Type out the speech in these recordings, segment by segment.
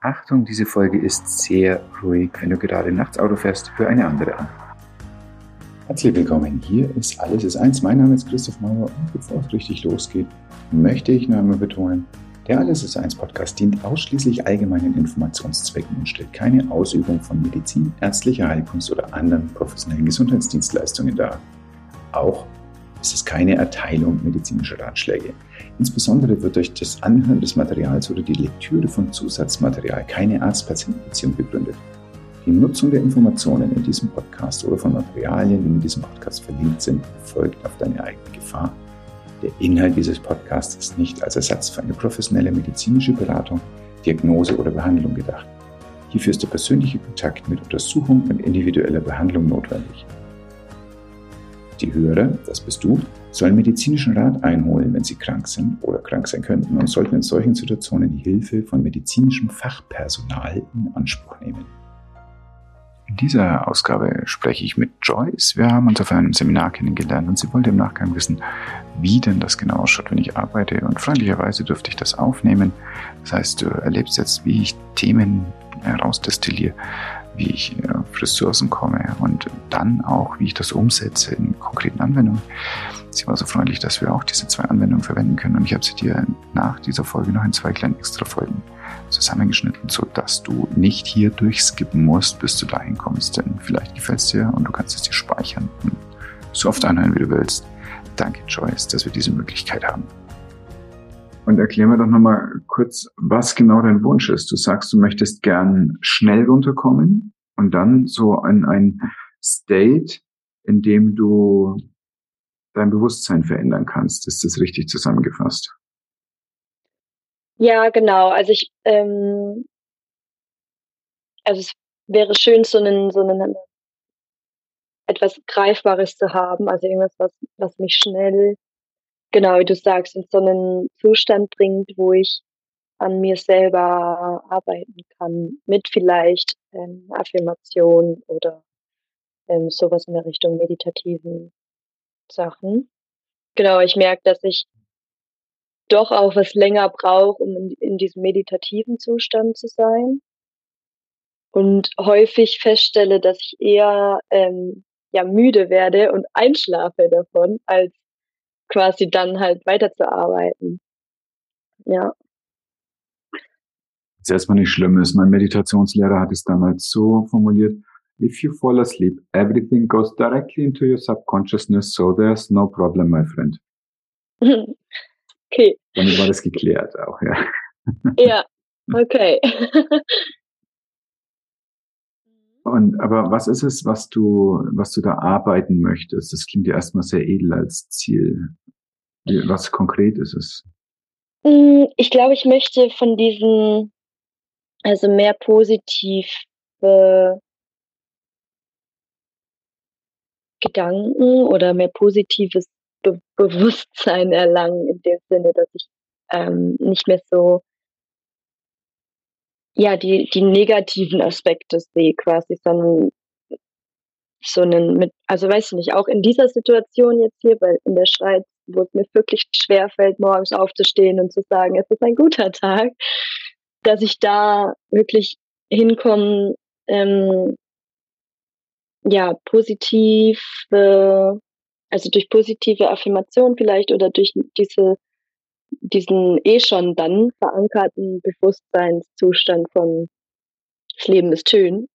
Achtung, diese Folge ist sehr ruhig. Wenn du gerade nachts Auto fährst, hör eine andere an. Herzlich willkommen. Hier ist Alles ist eins. Mein Name ist Christoph Mauer und bevor es richtig losgeht, möchte ich noch einmal betonen, der Alles ist eins Podcast dient ausschließlich allgemeinen Informationszwecken und stellt keine Ausübung von Medizin, ärztlicher Heilkunst oder anderen professionellen Gesundheitsdienstleistungen dar. Auch ist es keine Erteilung medizinischer Ratschläge. Insbesondere wird durch das Anhören des Materials oder die Lektüre von Zusatzmaterial keine Arzt-Patient-Beziehung begründet. Die Nutzung der Informationen in diesem Podcast oder von Materialien, die in diesem Podcast verlinkt sind, erfolgt auf deine eigene Gefahr. Der Inhalt dieses Podcasts ist nicht als Ersatz für eine professionelle medizinische Beratung, Diagnose oder Behandlung gedacht. Hierfür ist der persönliche Kontakt mit Untersuchung und individueller Behandlung notwendig. Die Hörer, das bist du, sollen medizinischen Rat einholen, wenn sie krank sind oder krank sein könnten und sollten in solchen Situationen die Hilfe von medizinischem Fachpersonal in Anspruch nehmen. In dieser Ausgabe spreche ich mit Joyce. Wir haben uns auf einem Seminar kennengelernt und sie wollte im Nachgang wissen, wie denn das genau ausschaut, wenn ich arbeite. Und freundlicherweise durfte ich das aufnehmen. Das heißt, du erlebst jetzt, wie ich Themen herausdestilliere, wie ich auf Ressourcen komme und dann auch, wie ich das umsetze in konkreten Anwendungen. Sie war so freundlich, dass wir auch diese zwei Anwendungen verwenden können und ich habe sie dir nach dieser Folge noch in zwei kleinen Extra-Folgen zusammengeschnitten, sodass du nicht hier durchskippen musst, bis du dahin kommst, denn vielleicht gefällt es dir und du kannst es dir speichern und so oft anhören, wie du willst. Danke, Joyce, dass wir diese Möglichkeit haben. Und erklär mir doch nochmal kurz, was genau dein Wunsch ist. Du sagst, du möchtest gern schnell runterkommen und dann so in ein State, in dem du dein Bewusstsein verändern kannst. Ist das richtig zusammengefasst? Ja, genau. Also ich, ähm, also es wäre schön, so einen, so einen etwas Greifbares zu haben, also irgendwas, was, was mich schnell genau, wie du sagst, in so einen Zustand bringt, wo ich an mir selber arbeiten kann, mit vielleicht ähm, Affirmation oder ähm, sowas in der Richtung meditativen Sachen. Genau, ich merke, dass ich doch auch was länger brauche, um in, in diesem meditativen Zustand zu sein. Und häufig feststelle, dass ich eher ähm, ja müde werde und einschlafe davon, als quasi dann halt weiterzuarbeiten. Ja. Das erstmal nicht schlimm ist. Mein Meditationslehrer hat es damals so formuliert, if you fall asleep, everything goes directly into your subconsciousness, so there's no problem, my friend. okay. Damit war das geklärt auch, ja. Ja, okay. Und, aber was ist es, was du, was du da arbeiten möchtest? Das klingt ja erstmal sehr edel als Ziel. Was konkret ist es? Mm, ich glaube, ich möchte von diesen, also mehr positive Gedanken oder mehr positives Be Bewusstsein erlangen, in dem Sinne, dass ich ähm, nicht mehr so ja, die, die negativen Aspekte sehe quasi, sondern so einen mit, also weiß ich nicht, auch in dieser Situation jetzt hier, weil in der Schweiz, wo es mir wirklich schwer fällt, morgens aufzustehen und zu sagen, es ist ein guter Tag, dass ich da wirklich hinkomme, ähm, ja, positiv, äh, also durch positive Affirmation vielleicht oder durch diese diesen eh schon dann verankerten Bewusstseinszustand von das Leben ist schön,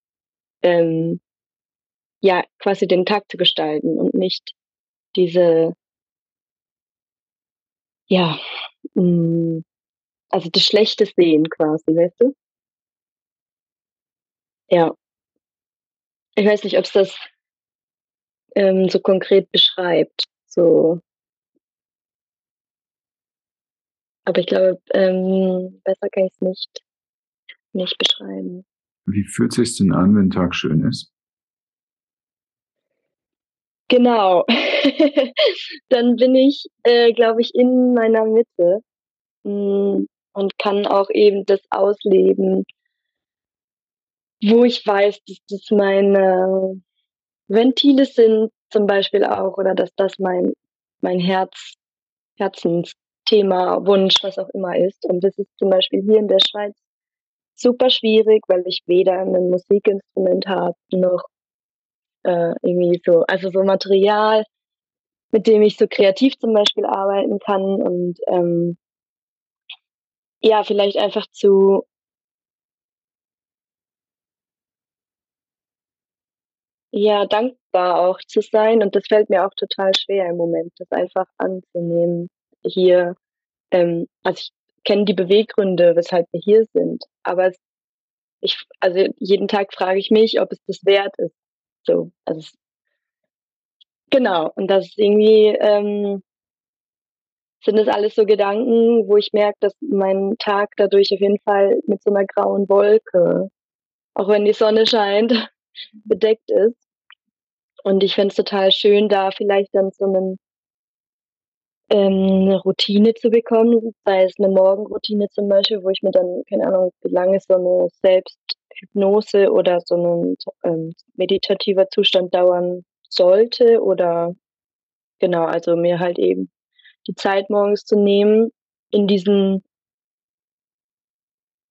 ähm, ja, quasi den Tag zu gestalten und nicht diese, ja, mh, mm, also das schlechte Sehen quasi, weißt du? Ja. Ich weiß nicht, ob es das ähm, so konkret beschreibt. So, Aber ich glaube, ähm, besser kann ich es nicht, nicht beschreiben. Wie fühlt sich denn an, wenn Tag schön ist? Genau. Dann bin ich, äh, glaube ich, in meiner Mitte mh, mm, und kann auch eben das ausleben, wo ich weiß, dass das meine Ventile sind, zum Beispiel auch, oder dass das mein, mein Herz, Herzens, Thema, Wunsch, was auch immer ist. Und das ist zum Beispiel hier in der Schweiz super schwierig, weil ich weder ein Musikinstrument habe noch äh, irgendwie so, also so Material, mit dem ich so kreativ zum Beispiel arbeiten kann und ähm, ja, vielleicht einfach zu ja, dankbar auch zu sein und das fällt mir auch total schwer im Moment, das einfach anzunehmen. Hier, ähm, also ich kenne die Beweggründe, weshalb wir hier sind, aber es, ich, also jeden Tag frage ich mich, ob es das wert ist. So, also es, genau, und das ist irgendwie, ähm, sind das alles so Gedanken, wo ich merke, dass mein Tag dadurch auf jeden Fall mit so einer grauen Wolke, auch wenn die Sonne scheint, bedeckt ist. Und ich fände es total schön, da vielleicht dann so einen, ähm, eine Routine zu bekommen, sei es eine Morgenroutine zum Beispiel, wo ich mir dann, keine Ahnung, wie lange so eine Selbsthypnose oder so ein ähm, meditativer Zustand dauern sollte oder genau, also mir halt eben die Zeit morgens zu nehmen, in diesen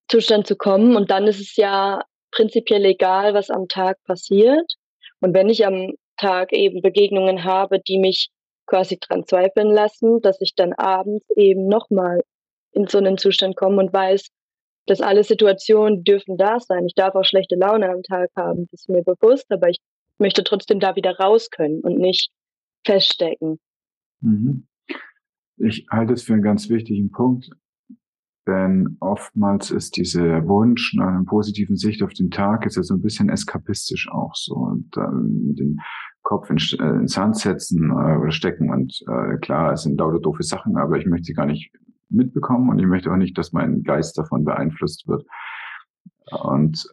Zustand zu kommen. Und dann ist es ja prinzipiell egal, was am Tag passiert. Und wenn ich am Tag eben Begegnungen habe, die mich quasi dran zweifeln lassen, dass ich dann abends eben nochmal in so einen Zustand komme und weiß, dass alle Situationen dürfen da sein. Ich darf auch schlechte Laune am Tag haben, das ist mir bewusst, aber ich möchte trotzdem da wieder raus können und nicht feststecken. Mhm. Ich halte es für einen ganz wichtigen Punkt, denn oftmals ist dieser Wunsch nach einer positiven Sicht auf den Tag ist ja so ein bisschen eskapistisch auch so und ähm, den Kopf in, äh, in Sand setzen äh, oder stecken und äh, klar, es sind lauter doofe Sachen, aber ich möchte sie gar nicht mitbekommen und ich möchte auch nicht, dass mein Geist davon beeinflusst wird. Und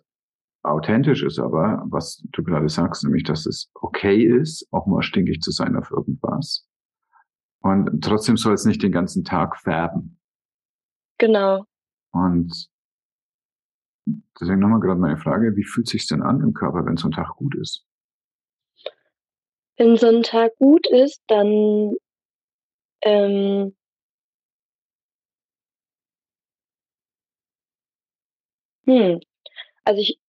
authentisch ist aber, was du gerade sagst, nämlich, dass es okay ist, auch mal stinkig zu sein auf irgendwas und trotzdem soll es nicht den ganzen Tag färben. Genau. Und deswegen nochmal gerade meine Frage, wie fühlt sich denn an im Körper, wenn so ein Tag gut ist? Wenn so ein Tag gut ist, dann ähm, hm, also ich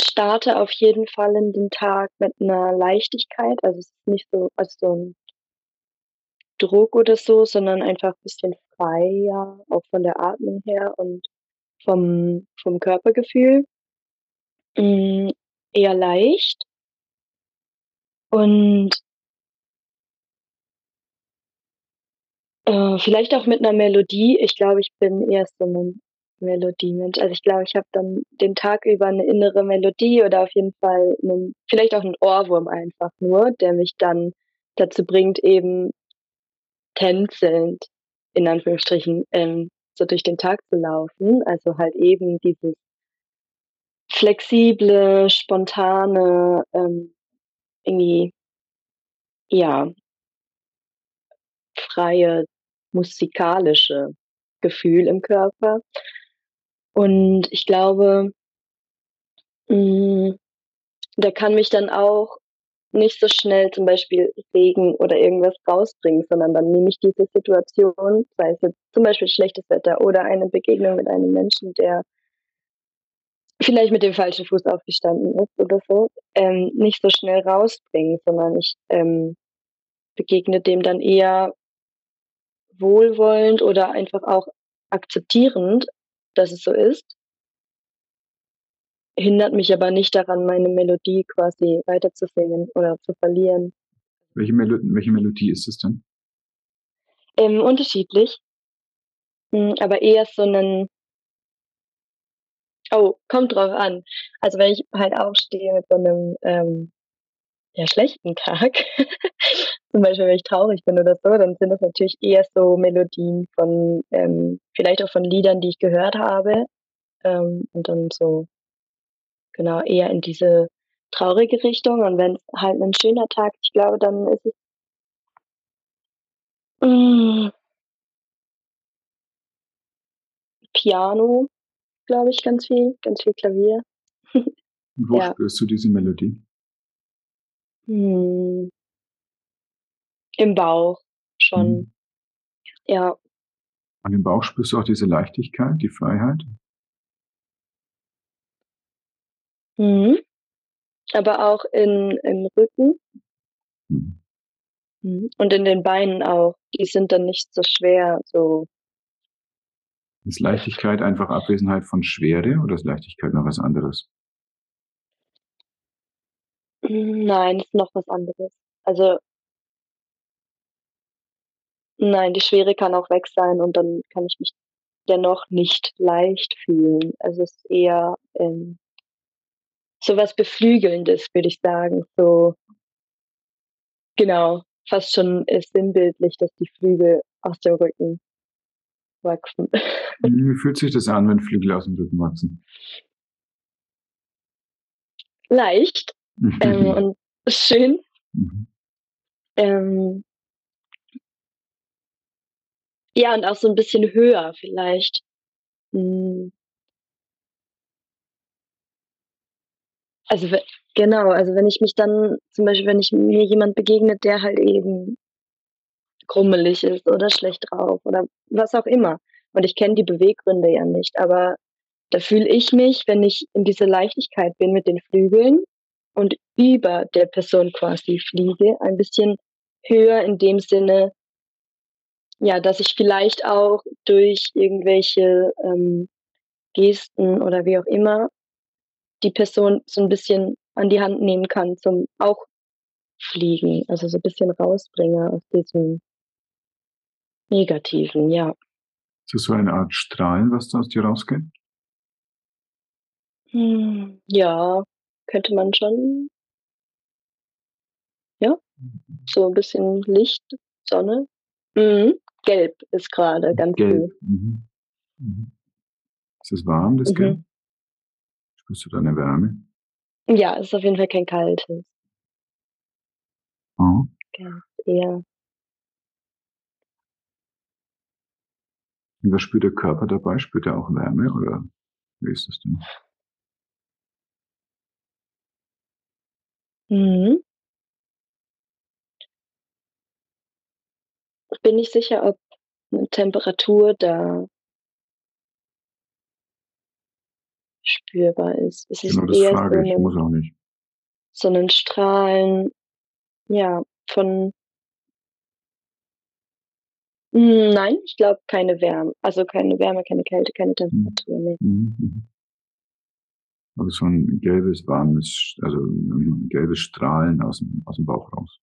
starte auf jeden Fall in den Tag mit einer Leichtigkeit. Also es ist nicht so, also so ein Druck oder so, sondern einfach ein bisschen freier, auch von der Atmung her und vom, vom Körpergefühl. Mm, eher leicht. Und äh, vielleicht auch mit einer Melodie. Ich glaube, ich bin eher so ein Melodiemensch. Also ich glaube, ich habe dann den Tag über eine innere Melodie oder auf jeden Fall einen, vielleicht auch einen Ohrwurm einfach nur, der mich dann dazu bringt, eben tänzelnd, in Anführungsstrichen, ähm, so durch den Tag zu laufen. Also halt eben dieses flexible, spontane, ähm, irgendwie, ja, freie, musikalische Gefühl im Körper. Und ich glaube, mh, mm, der kann mich dann auch nicht so schnell zum Beispiel Regen oder irgendwas rausbringen, sondern dann nehme ich diese Situation, sei es jetzt zum Beispiel schlechtes Wetter oder eine Begegnung mit einem Menschen, der vielleicht mit dem falschen Fuß aufgestanden ist oder so, ähm, nicht so schnell rausbringen, sondern ich ähm, begegne dem dann eher wohlwollend oder einfach auch akzeptierend, dass es so ist hindert mich aber nicht daran, meine Melodie quasi weiterzusingen oder zu verlieren. Welche, Melo welche Melodie ist es denn? Ähm, unterschiedlich. Hm, aber eher so einen. Oh, kommt drauf an. Also wenn ich halt aufstehe mit so einem ähm, ja, schlechten Tag, zum Beispiel wenn ich traurig bin oder so, dann sind das natürlich eher so Melodien von, ähm, vielleicht auch von Liedern, die ich gehört habe. Ähm, und dann so genau eher in diese traurige Richtung. Und wenn es halt ein schöner Tag, ich glaube, dann ist es mm, Piano, glaube ich, ganz viel, ganz viel Klavier. Und wo ja. spürst du diese Melodie? Hm. Im Bauch schon. Hm. Ja. An dem Bauch spürst du auch diese Leichtigkeit, die Freiheit? Mhm. Aber auch in, im Rücken. Mhm. Mhm. Und in den Beinen auch. Die sind dann nicht so schwer, so. Ist Leichtigkeit einfach Abwesenheit von Schwere oder ist Leichtigkeit noch was anderes? Nein, ist noch was anderes. Also nein, die Schwere kann auch weg sein und dann kann ich mich dennoch nicht leicht fühlen. Also es ist eher ähm, so was Beflügelndes, würde ich sagen. So genau, fast schon äh, sinnbildlich, dass die Flügel aus dem Rücken wachsen. Wie fühlt sich das an, wenn Flügel aus dem Rücken wachsen? Leicht ähm, und schön. Mhm. Ähm, ja, und auch so ein bisschen höher vielleicht. Hm. Also genau, also wenn ich mich dann, zum Beispiel, wenn ich mir jemand begegnet, der halt eben krummelig ist oder schlecht drauf oder was auch immer. Und ich kenne die Beweggründe ja nicht, aber da fühle ich mich, wenn ich in dieser Leichtigkeit bin mit den Flügeln und über der Person quasi fliege, ein bisschen höher in dem Sinne, ja, dass ich vielleicht auch durch irgendwelche ähm, Gesten oder wie auch immer die Person so ein bisschen an die Hand nehmen kann zum auch fliegen, also so ein bisschen rausbringe aus diesem Negativen, ja. Ist das so eine Art Strahlen, was da aus dir rausgeht? Hm, ja, könnte man schon. Ja, so ein bisschen Licht, Sonne. Mhm. Gelb ist gerade ganz Gelb. Mhm. Mhm. Ist es warm, das Mhm. Gelb? Spürst du da eine Wärme? Ja, ist auf jeden Fall kein kaltes. Oh. Ganz eher. Und was spürt der Körper dabei? Spürt er auch Wärme oder wie ist das denn? Mhm. Ich bin nicht sicher, ob eine Temperatur da spürbar ist. Es ist Genau, eher so frage ich, 'nen muss auch nicht. so 'nen Strahlen, ja, von Hm, nein, ich glaube keine Wärme. Also, keine Wärme, keine Kälte, keine Mhm. Temperatur, ne. Mhm, mhm. Also, so 'n gelbes, warmes also, 'n gelbes Strahlen aus'm aus'm Bauch raus.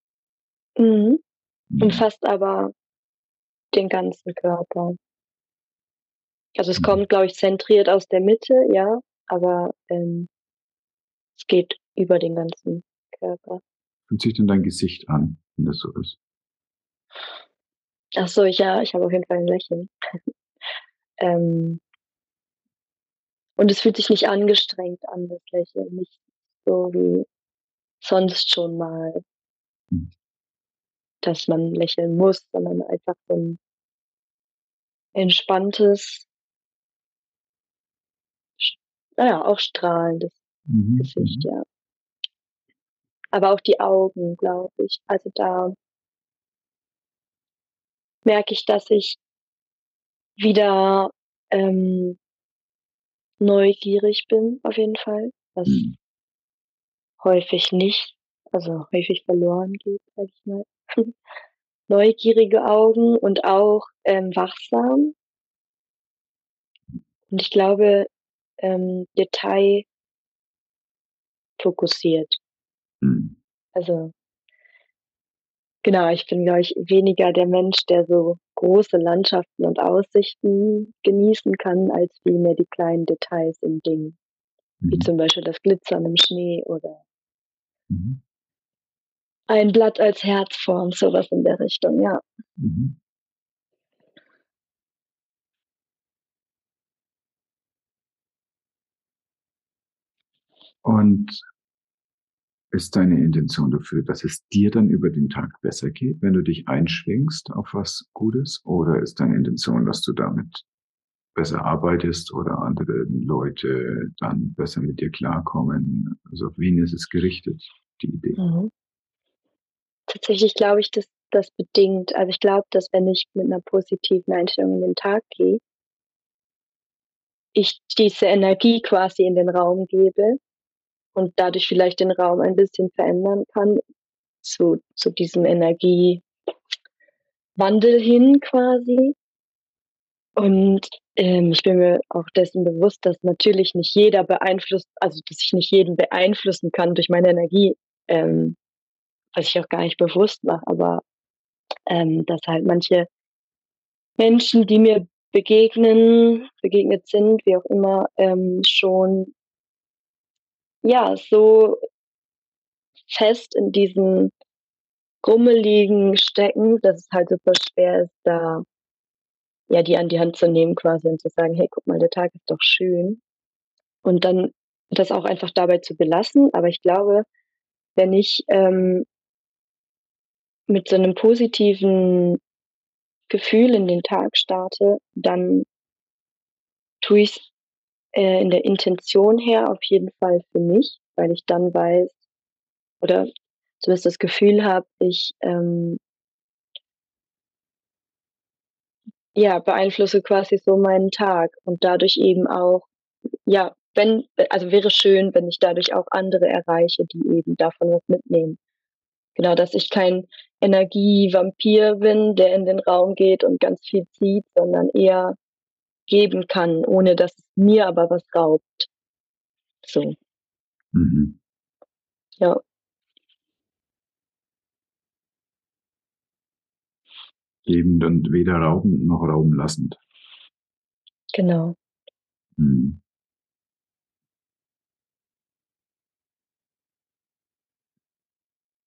Mhm. Mhm. Umfasst aber den ganzen Körper. Also, es Mhm. kommt, glaube ich, zentriert aus der Mitte, ja, aber, ähm es geht über den ganzen Körper. Fühlt sich denn dein Gesicht an, wenn das so ist? Ach so, ich ja, ich habe auf jeden Fall 'n Lächeln. Ähm und es fühlt sich nicht angestrengt an, das Lächeln, nicht so wie sonst schon mal Mhm. dass man lächeln muss, sondern einfach so 'n entspanntes sch na ja, auch strahlendes Mhm, Gesicht, mhm. ja. Aber auch die Augen, glaube ich. Also, da merke ich, dass ich wieder, ähm neugierig bin auf jeden Fall, was Mhm. häufig nicht also, häufig verloren geht, sage ich mal. Neugierige Augen und auch, ähm, wachsam. Und ich glaube, ähm, Detail fokussiert. Mhm. Also genau, ich bin, glaube ich, weniger der Mensch, der so große Landschaften und Aussichten genießen kann, als vielmehr die kleinen Details im Ding, wie Mhm. zum Beispiel das Glitzern im Schnee oder Mhm. ein Blatt als Herzform, so was in der Richtung, ja. Mhm. Und ist deine Intention dafür, dass es dir dann über den Tag besser geht, wenn du dich einschwingst auf was Gutes? Oder ist deine Intention, dass du damit besser arbeitest oder andere Leute dann besser mit dir klarkommen? Also, auf wen ist es gerichtet, die Idee? Mhm. Tatsächlich glaube ich, dass das bedingt also, ich glaube, dass wenn ich mit 'ner positiven Einstellung in den Tag gehe ich diese Energie quasi in den Raum gebe und dadurch vielleicht den Raum ein bisschen verändern kann zu, zu diesem Energiewandel hin quasi. Und ähm, ich bin mir auch dessen bewusst, dass natürlich nicht jeder beeinflusst, also dass ich nicht jeden beeinflussen kann durch meine Energie, ähm, was ich auch gar nicht bewusst mache, aber ähm, dass halt manche Menschen, die mir begegnen, begegnet sind, wie auch immer, ähm, schon ja so fest in diesen Grummeligen stecken, dass es halt super schwer ist, da ja die an die Hand zu nehmen quasi und zu sagen, hey, guck mal, der Tag ist doch schön. Und dann das auch einfach dabei zu belassen. Aber ich glaube, wenn ich ähm, mit so einem positiven Gefühl in den Tag starte, dann tue ich es äh, in der Intention her auf jeden Fall für mich, weil ich dann weiß oder zumindest das Gefühl habe, ich ähm, ja, beeinflusse quasi so meinen Tag und dadurch eben auch, ja, wenn, also wäre schön, wenn ich dadurch auch andere erreiche, die eben davon was mitnehmen. Genau, dass ich kein Energievampir bin, der in den Raum geht und ganz viel zieht, sondern eher geben kann, ohne dass es mir aber was raubt. So. Mhm. Ja. Gebend und weder raubend noch rauben lassend. Genau. Mhm.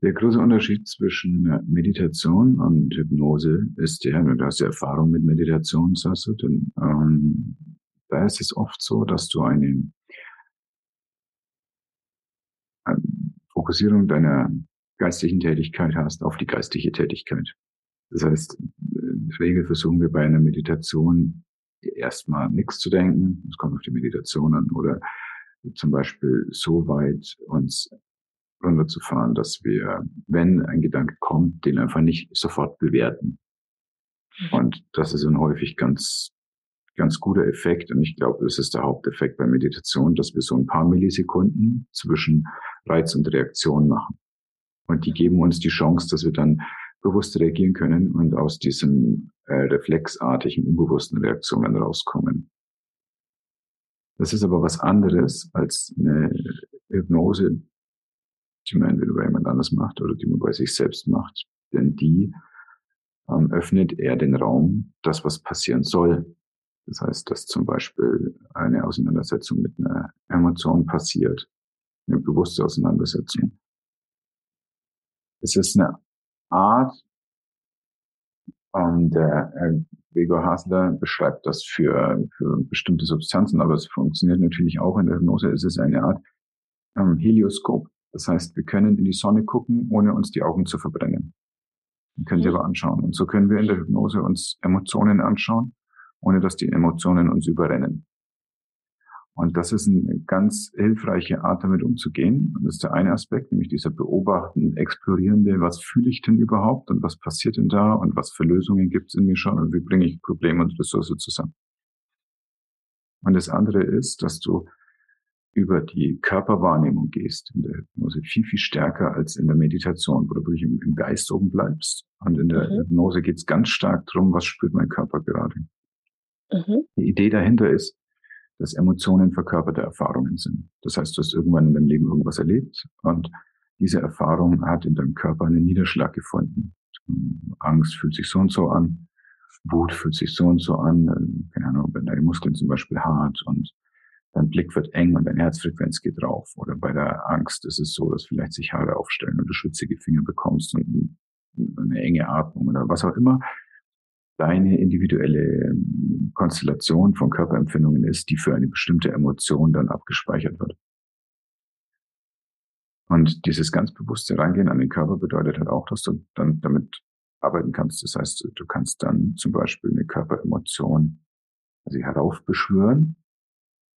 Der große Unterschied zwischen Meditation und Hypnose ist ja, du hast ja Erfahrung mit Meditation, sagst du, denn ähm, da ist es oft so, dass du eine, eine Fokussierung deiner geistlichen Tätigkeit hast auf die geistige Tätigkeit. Das heißt, in der Regel versuchen wir bei einer Meditation erstmal nichts zu denken. Es kommt auf die Meditation an oder zum Beispiel so weit uns runterzufahren, dass wir, wenn ein Gedanke kommt, den einfach nicht sofort bewerten. Mhm. Und das ist ein häufig ganz, ganz guter Effekt. Und ich glaube, das ist der Haupteffekt bei Meditation, dass wir so ein paar Millisekunden zwischen Reiz und Reaktion machen. Und die geben uns die Chance, dass wir dann bewusst reagieren können und aus diesen äh, reflexartigen, unbewussten Reaktionen rauskommen. Das ist aber was anderes als eine Hypnose, die man entweder bei jemand anders macht oder die man bei sich selbst macht. Denn die ähm, öffnet eher den Raum, dass was passieren soll. Das heißt, dass zum Beispiel eine Auseinandersetzung mit einer Emotion passiert, eine bewusste Auseinandersetzung. Es ist eine Art, ähm, der Gregor Hasler beschreibt das für, für bestimmte Substanzen, aber es funktioniert natürlich auch in der Hypnose. Es ist eine Art ähm, Helioskop. Das heißt, wir können in die Sonne gucken, ohne uns die Augen zu verbrennen. Wir können sie mhm. aber anschauen. Und so können wir in der Hypnose uns Emotionen anschauen, ohne dass die Emotionen uns überrennen. Und das ist eine ganz hilfreiche Art, damit umzugehen. Und das ist der eine Aspekt, nämlich dieser beobachtend, explorierende, was fühle ich denn überhaupt und was passiert denn da und was für Lösungen gibt es in mir schon und wie bringe ich Probleme und Ressource zusammen. Und das andere ist, dass du über die Körperwahrnehmung gehst, in der Hypnose viel, viel stärker als in der Meditation, wo du wirklich im, im Geist oben bleibst. Und in der mhm. Hypnose geht es ganz stark darum, was spürt mein Körper gerade. Mhm. Die Idee dahinter ist, dass Emotionen verkörperte Erfahrungen sind. Das heißt, du hast irgendwann in deinem Leben irgendwas erlebt und diese Erfahrung hat in deinem Körper einen Niederschlag gefunden. Angst fühlt sich so und so an, Wut fühlt sich so und so an, keine Ahnung, wenn deine Muskeln zum Beispiel hart und dein Blick wird eng und deine Herzfrequenz geht drauf. Oder bei der Angst ist es so, dass vielleicht sich Haare aufstellen und du schwitzige Finger bekommst und eine enge Atmung oder was auch immer deine individuelle ähm, Konstellation von Körperempfindungen ist, die für eine bestimmte Emotion dann abgespeichert wird. Und dieses ganz bewusste Rangehen an den Körper bedeutet halt auch, dass du dann damit arbeiten kannst. Das heißt, du kannst dann zum Beispiel eine Körperemotion also heraufbeschwören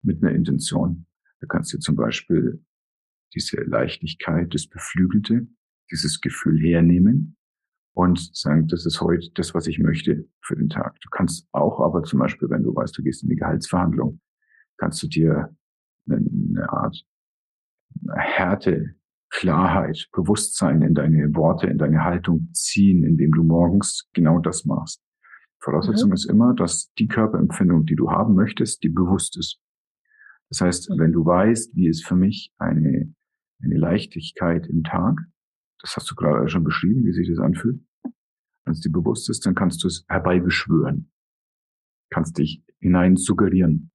mit einer Intention. Du kannst dir zum Beispiel diese Leichtigkeit, das Beflügelte, dieses Gefühl hernehmen und sagen, das ist heute das, was ich möchte für den Tag. Du kannst auch aber zum Beispiel, wenn du weißt, du gehst in die Gehaltsverhandlung, kannst du dir eine, Art Härte, Klarheit, Bewusstsein in deine Worte, in deine Haltung ziehen, indem du morgens genau das machst. Voraussetzung mhm. ist immer, dass die Körperempfindung, die du haben möchtest, die bewusst ist. Das heißt, wenn du weißt, wie ist für mich eine, eine Leichtigkeit im Tag, das hast du gerade schon beschrieben, wie sich das anfühlt, wenn es dir bewusst ist, dann kannst du es herbeibeschwören. Kannst dich hinein suggerieren.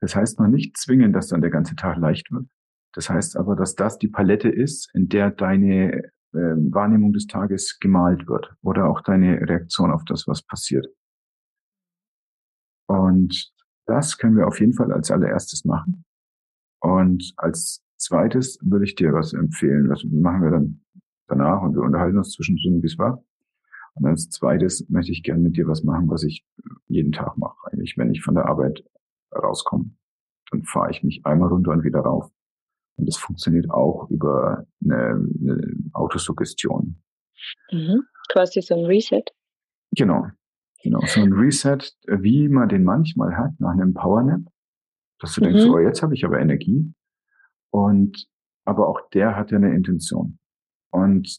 Das heißt noch nicht zwingen, dass dann der ganze Tag leicht wird. Das heißt aber, dass das die Palette ist, in der deine äh, Wahrnehmung des Tages gemalt wird oder auch deine Reaktion auf das, was passiert. Und das können wir auf jeden Fall als allererstes machen. Und als zweites würde ich dir was empfehlen. Das machen wir dann danach und wir unterhalten uns zwischendrin, wie es war. Und als zweites möchte ich gerne mit dir was machen, was ich jeden Tag mache. Eigentlich, wenn ich von der Arbeit rauskomme, dann fahre ich mich einmal runter und wieder rauf. Und das funktioniert auch über eine, eine Autosuggestion. Mhm. Quasi so ein Reset. Genau. Genau. So ein Reset, wie man den manchmal hat nach einem Powernap. Dass du mhm. denkst, oh, jetzt habe ich aber Energie. Und aber auch der hat ja eine Intention. Und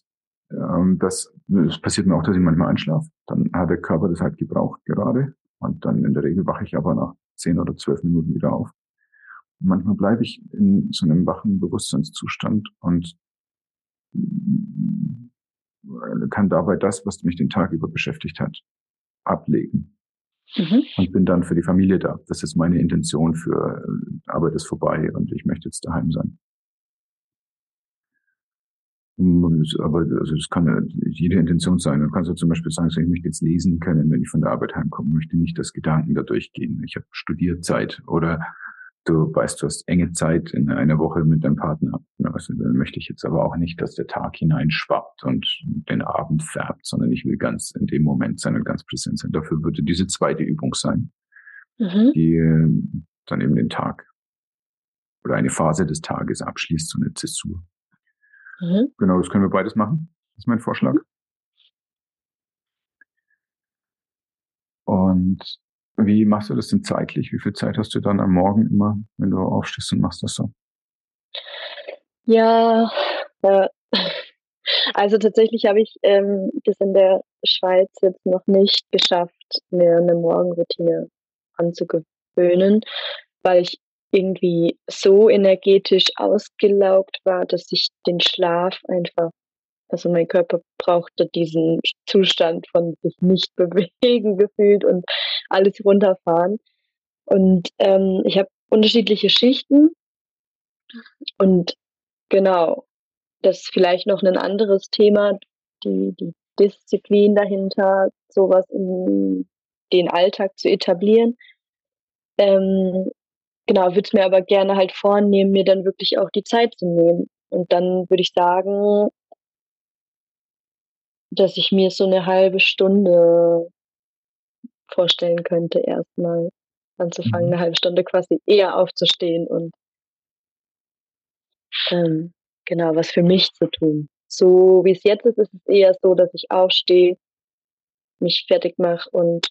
ähm, das, das passiert mir auch, dass ich manchmal einschlafe. Dann hat der Körper das halt gebraucht gerade. Und dann in der Regel wache ich aber nach zehn oder zwölf Minuten wieder auf manchmal bleibe ich in so einem wachen Bewusstseinszustand und äh, kann dabei das, was mich den Tag über beschäftigt hat, ablegen. Mhm. Und bin dann für die Familie da. Das ist meine Intention für äh, Arbeit ist vorbei und ich möchte jetzt daheim sein. Aber also es kann jede Intention sein. Du kannst ja zum Beispiel sagen, ich möchte jetzt lesen können, wenn ich von der Arbeit heimkomme, möchte nicht, dass Gedanken da durchgehen. Ich habe Studierzeit oder du weißt, du hast enge Zeit in einer Woche mit deinem Partner. Also, dann möchte ich jetzt aber auch nicht, dass der Tag hineinschwappt und den Abend färbt, sondern ich will ganz in dem Moment sein und ganz präsent sein. Dafür würde diese zweite Übung sein, mhm. die dann eben den Tag oder eine Phase des Tages abschließt, so eine Zäsur. Mhm. Genau, das können wir beides machen. Das ist mein Vorschlag. Und wie machst du das denn zeitlich? Wie viel Zeit hast du dann am Morgen immer, wenn du aufstehst und machst das so? Ja, äh, also tatsächlich habe ich ähm, das in der Schweiz jetzt noch nicht geschafft, mir eine Morgenroutine anzugewöhnen, weil ich irgendwie so energetisch ausgelaugt war, dass ich den Schlaf einfach also mein Körper brauchte diesen Zustand von sich nicht bewegen gefühlt und alles runterfahren. Und ähm, ich habe unterschiedliche Schichten und genau, das ist vielleicht noch ein anderes Thema, die, die Disziplin dahinter, sowas in den Alltag zu etablieren. Ähm, genau, würde es mir aber gerne halt vornehmen, mir dann wirklich auch die Zeit zu nehmen. Und dann würde ich sagen, dass ich mir so eine halbe Stunde vorstellen könnte, erstmal anzufangen, mhm. eine halbe Stunde quasi eher aufzustehen und ähm, genau was für mich zu tun. So wie es jetzt ist, ist es eher so, dass ich aufstehe, mich fertig mache und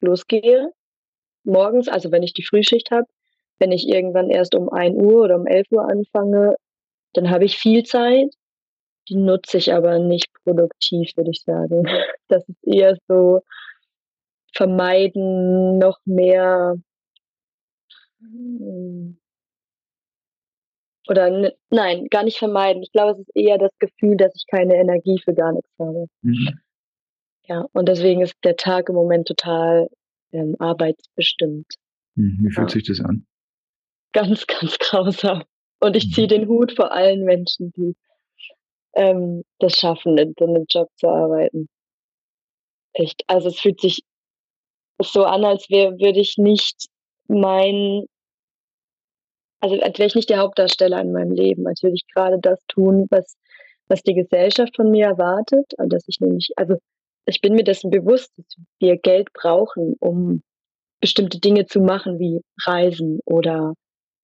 losgehe. Morgens, also wenn ich die Frühschicht habe, wenn ich irgendwann erst um 1 Uhr oder um 11 Uhr anfange, dann habe ich viel Zeit die nutze ich aber nicht produktiv, würde ich sagen. Das ist eher so vermeiden, noch mehr hm, oder nein, gar nicht vermeiden. Ich glaube, es ist eher das Gefühl, dass ich keine Energie für gar nichts habe. Mhm. Ja, und deswegen ist der Tag im Moment total ähm, arbeitsbestimmt. Mhm. Wie fühlt ja. sich das an? Ganz, ganz grausam. Und ich ziehe mhm. den Hut vor allen Menschen, die ähm, das schaffen, in so einem Job zu arbeiten. Echt. Also es fühlt sich so an, als wäre würde ich nicht mein, also als wäre ich nicht der Hauptdarsteller in meinem Leben, als würde ich gerade das tun, was, was die Gesellschaft von mir erwartet. Und dass ich nämlich, also ich bin mir dessen bewusst, dass wir Geld brauchen, um bestimmte Dinge zu machen, wie Reisen oder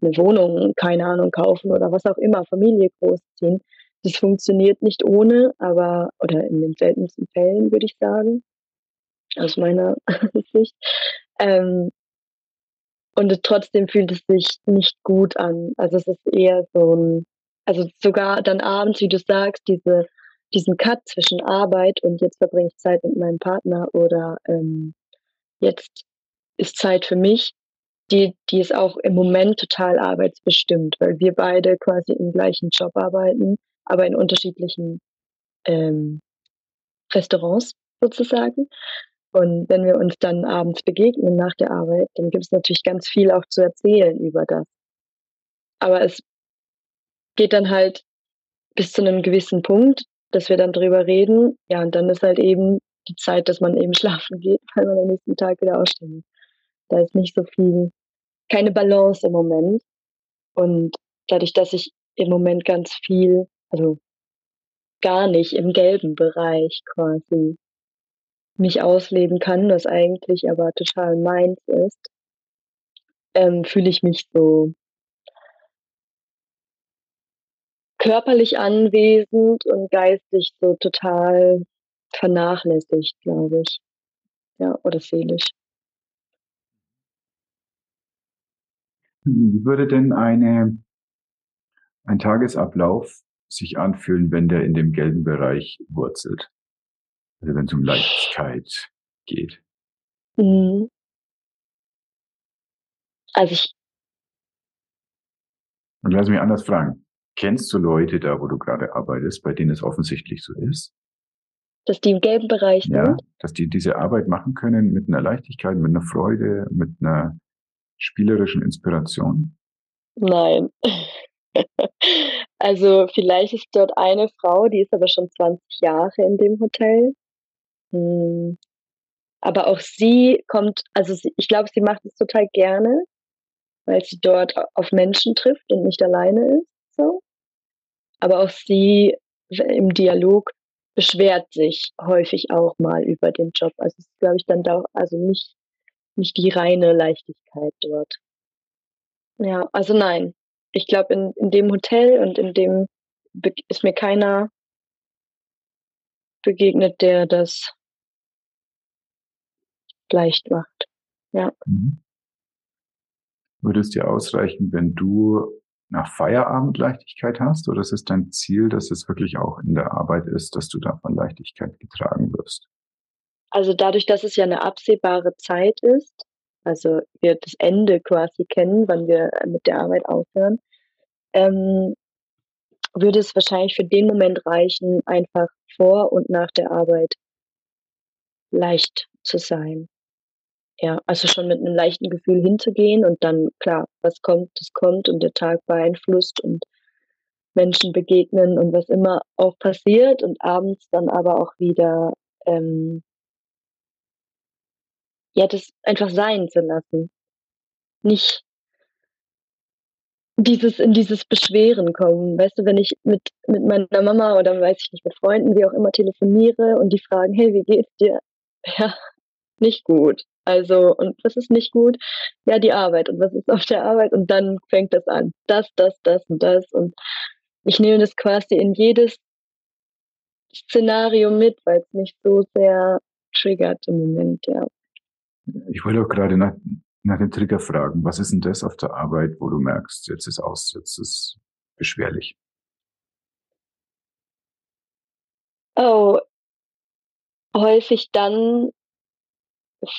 eine Wohnung, keine Ahnung, kaufen oder was auch immer, Familie großziehen. Das funktioniert nicht ohne, aber, oder in den seltensten Fällen, würde ich sagen, aus meiner Sicht. Ähm, und trotzdem fühlt es sich nicht gut an. Also es ist eher so ein, also sogar dann abends, wie du sagst, diese, diesen Cut zwischen Arbeit und jetzt verbringe ich Zeit mit meinem Partner oder ähm, jetzt ist Zeit für mich, die, die ist auch im Moment total arbeitsbestimmt, weil wir beide quasi im gleichen Job arbeiten, aber in unterschiedlichen ähm, Restaurants sozusagen. Und wenn wir uns dann abends begegnen nach der Arbeit, dann gibt es natürlich ganz viel auch zu erzählen über das. Aber es geht dann halt bis zu einem gewissen Punkt, dass wir dann drüber reden. Ja, und dann ist halt eben die Zeit, dass man eben schlafen geht, weil man am nächsten Tag wieder ausstehen. Da ist nicht so viel, keine Balance im Moment. Und dadurch, dass ich im Moment ganz viel, also gar nicht im gelben Bereich quasi mich ausleben kann, was eigentlich aber total meins ist, ähm, fühle ich mich so körperlich anwesend und geistig so total vernachlässigt, glaube ich. Ja, oder seelisch. Wie würde denn eine, ein Tagesablauf sich anfühlen, wenn der in dem gelben Bereich wurzelt? Also wenn es um Leichtigkeit geht. Mhm. Also ich. Und lass mich anders fragen. Kennst du Leute da, wo du gerade arbeitest, bei denen es offensichtlich so ist? Dass die im gelben Bereich sind? Ja, dass die diese Arbeit machen können mit einer Leichtigkeit, mit einer Freude, mit einer spielerischen Inspiration? Nein. also vielleicht ist dort eine Frau, die ist aber schon 20 Jahre in dem Hotel. Hm. Aber auch sie kommt, also sie, ich glaube, sie macht es total gerne, weil sie dort auf Menschen trifft und nicht alleine ist. So. Aber auch sie im Dialog beschwert sich häufig auch mal über den Job. Also es ist, glaube ich, dann da, also nicht, nicht die reine Leichtigkeit dort. Ja, also nein. Ich glaube, in, in dem Hotel und in dem ist mir keiner begegnet, der das leicht macht. Ja. Mhm. Würde es dir ausreichen, wenn du nach Feierabend Leichtigkeit hast? Oder ist es dein Ziel, dass es wirklich auch in der Arbeit ist, dass du da von Leichtigkeit getragen wirst? Also dadurch, dass es ja eine absehbare Zeit ist, also wir das Ende quasi kennen, wann wir mit der Arbeit aufhören, ähm, würde es wahrscheinlich für den Moment reichen, einfach vor und nach der Arbeit leicht zu sein. Ja, also schon mit einem leichten Gefühl hinzugehen und dann, klar, was kommt, das kommt und der Tag beeinflusst und Menschen begegnen und was immer auch passiert und abends dann aber auch wieder, ähm, ja, das einfach sein zu lassen. Nicht dieses, in dieses Beschweren kommen. Weißt du, wenn ich mit, mit meiner Mama oder weiß ich nicht, mit Freunden, wie auch immer telefoniere und die fragen, hey, wie geht's dir? Ja, nicht gut. Also, und was ist nicht gut? Ja, die Arbeit. Und was ist auf der Arbeit? Und dann fängt das an. Das, das, das und das. Und ich nehme das quasi in jedes Szenario mit, weil es mich so sehr triggert im Moment, ja. Ich wollte auch gerade nach, nach dem Trigger fragen. Was ist denn das auf der Arbeit, wo du merkst, jetzt ist aus, jetzt ist beschwerlich? Oh, häufig dann,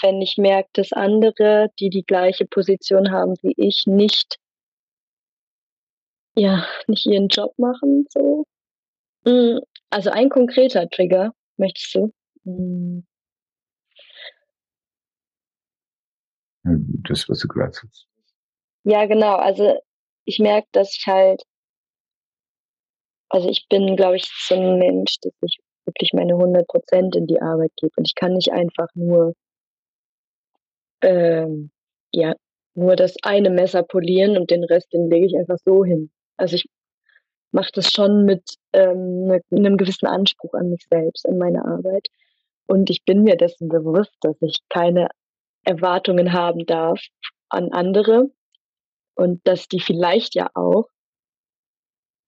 wenn ich merke, dass andere, die die gleiche Position haben wie ich, nicht, ja, nicht ihren Job machen, so. Mm, also ein konkreter Trigger, möchtest du? Mm. Das, was du gerade sagst. Ja, genau. Also ich merke, dass ich halt, also ich bin, glaube ich, so ein Mensch, dass ich wirklich meine 100 Prozent in die Arbeit gebe. Und ich kann nicht einfach nur ähm, ja, nur das eine Messer polieren und den Rest, den lege ich einfach so hin. Also ich mache das schon mit ähm, ne, einem gewissen Anspruch an mich selbst, an meine Arbeit. Und ich bin mir dessen bewusst, dass ich keine Erwartungen haben darf an andere und dass die vielleicht ja auch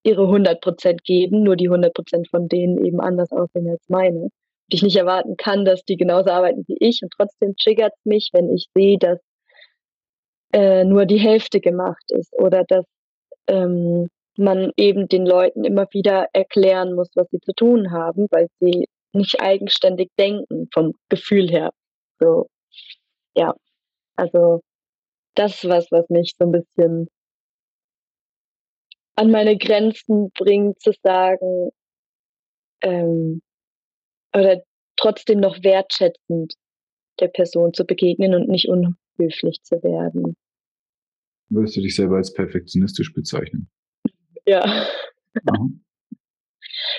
ihre 100 Prozent geben, nur die 100 Prozent von denen eben anders aussehen als meine ich nicht erwarten kann, dass die genauso arbeiten wie ich. Und trotzdem triggert es mich, wenn ich sehe, dass äh, nur die Hälfte gemacht ist oder dass ähm, man eben den Leuten immer wieder erklären muss, was sie zu tun haben, weil sie nicht eigenständig denken vom Gefühl her. So, ja, also das ist was, was mich so ein bisschen an meine Grenzen bringt, zu sagen, ähm, oder trotzdem noch wertschätzend der Person zu begegnen und nicht unhöflich zu werden. Würdest du dich selber als perfektionistisch bezeichnen? Ja.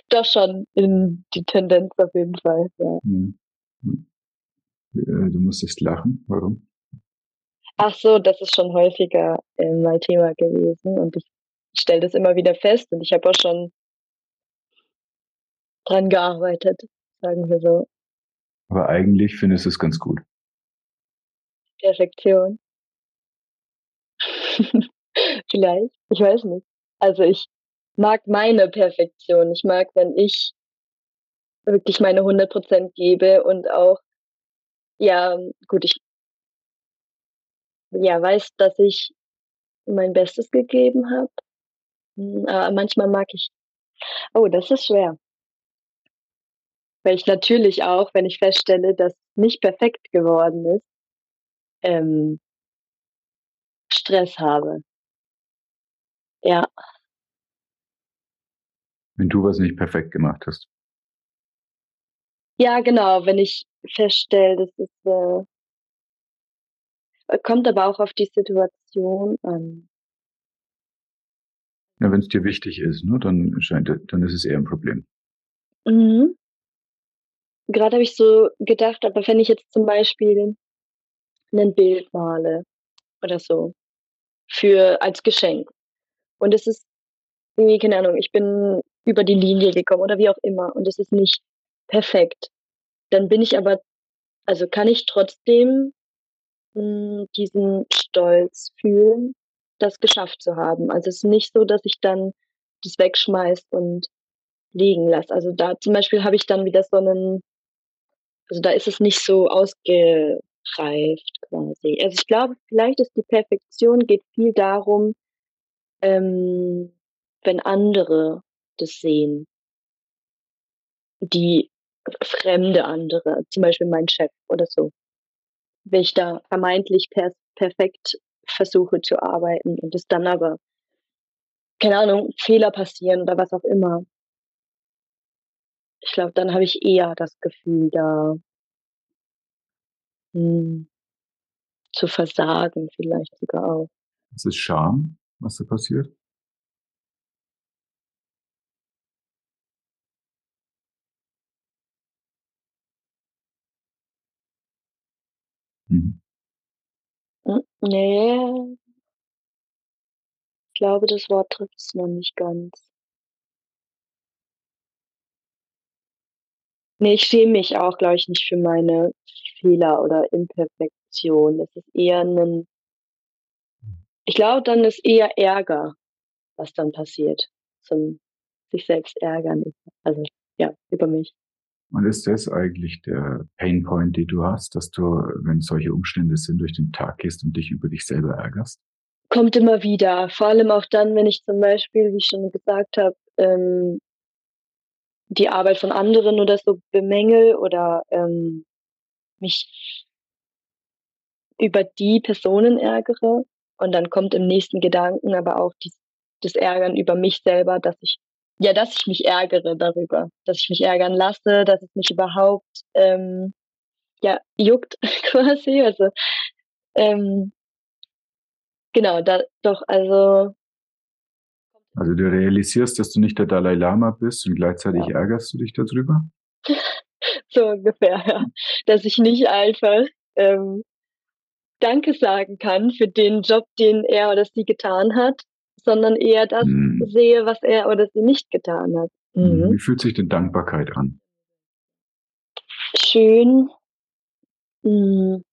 Doch schon in die Tendenz auf jeden Fall, ja. Hm. Du musstest lachen. Warum? Ach so, das ist schon häufiger äh, mein Thema gewesen und ich stelle das immer wieder fest und ich habe auch schon dran gearbeitet, sagen wir so. Aber eigentlich findest du es ganz gut. Perfektion. Vielleicht, ich weiß nicht. Also ich mag meine Perfektion. Ich mag, wenn ich wirklich meine 100% gebe und auch, ja, gut, ich ja, weiß, dass ich mein Bestes gegeben habe. Hm, aber manchmal mag ich, oh, das ist schwer. Weil ich natürlich auch, wenn ich feststelle, dass nicht perfekt geworden ist, ähm, Stress habe. Ja. Wenn du was nicht perfekt gemacht hast. Ja, genau, wenn ich feststelle, das ist, äh, kommt aber auch auf die Situation an. Ja, wenn es dir wichtig ist, ne, dann scheint, dann ist es eher ein Problem. Mhm. Gerade habe ich so gedacht, aber wenn ich jetzt zum Beispiel ein Bild male oder so für als Geschenk und es ist irgendwie keine Ahnung, ich bin über die Linie gekommen oder wie auch immer und es ist nicht perfekt, dann bin ich aber also kann ich trotzdem mh, hm, diesen Stolz fühlen, das geschafft zu haben. Also es ist nicht so, dass ich dann das wegschmeiß und liegen lasse. Also da zum Beispiel habe ich dann wieder so einen, also da ist es nicht so ausgereift quasi. Also ich glaube, vielleicht ist die Perfektion geht viel darum, ähm, wenn andere das sehen, die fremde andere, zum Beispiel mein Chef oder so, wenn ich da vermeintlich per perfekt versuche zu arbeiten und es dann aber, keine Ahnung, Fehler passieren oder was auch immer. Ich glaube, dann habe ich eher das Gefühl, da hm, zu versagen, vielleicht sogar auch. Es ist Scham, was da passiert? Mhm. Hm, ne. Ich glaube, das Wort trifft es noch nicht ganz. Ne, ich schäme mich auch, glaube ich, nicht für meine Fehler oder Imperfektion. Es ist eher 'nen ich glaube, dann ist eher Ärger, was dann passiert, zum sich selbst ärgern, also, ja, über mich. Und ist das eigentlich der Painpoint, den du hast, dass du, wenn solche Umstände sind, durch den Tag gehst und dich über dich selber ärgerst? Kommt immer wieder. Vor allem auch dann, wenn ich zum Beispiel, wie ich schon gesagt habe, ähm, die Arbeit von anderen oder so bemängel oder ähm, mich über die Personen ärgere. Und dann kommt im nächsten Gedanken aber auch die, das Ärgern über mich selber, dass ich ja, dass ich mich ärgere darüber, dass ich mich ärgern lasse, dass es mich überhaupt ähm, ja juckt quasi. Also ähm, genau, da doch, also also du realisierst, dass du nicht der Dalai Lama bist und gleichzeitig ja. ärgerst du dich darüber? so ungefähr, ja. Dass ich nicht einfach ähm, Danke sagen kann für den Job, den er oder sie getan hat, sondern eher das hm. sehe, was er oder sie nicht getan hat. Mhm. Wie fühlt sich denn Dankbarkeit an? Schön, mh, hm,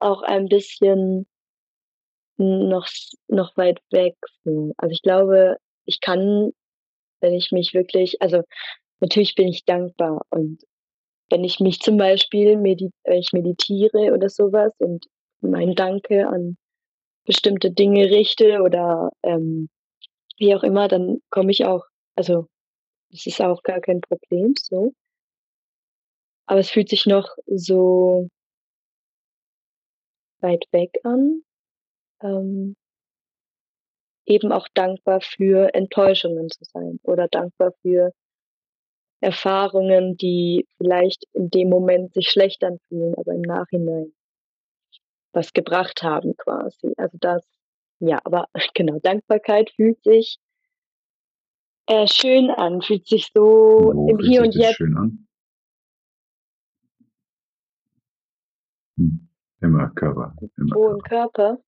auch ein bisschen noch, noch weit weg. Also ich glaube, ich kann, wenn ich mich wirklich, also natürlich bin ich dankbar und wenn ich mich zum Beispiel, medit ich meditiere oder sowas und mein Danke an bestimmte Dinge richte oder ähm, wie auch immer, dann komme ich auch, also es ist auch gar kein Problem so. Aber es fühlt sich noch so weit weg an. Ähm, eben auch dankbar für Enttäuschungen zu sein oder dankbar für Erfahrungen, die vielleicht in dem Moment sich schlecht anfühlen, aber im Nachhinein was gebracht haben quasi. Also das, ja, aber genau, Dankbarkeit fühlt sich äh, schön an, fühlt sich so Wo im Hier und Jetzt. schön an? Hm. Immer Körper. Immer Wo im Körper. Körper?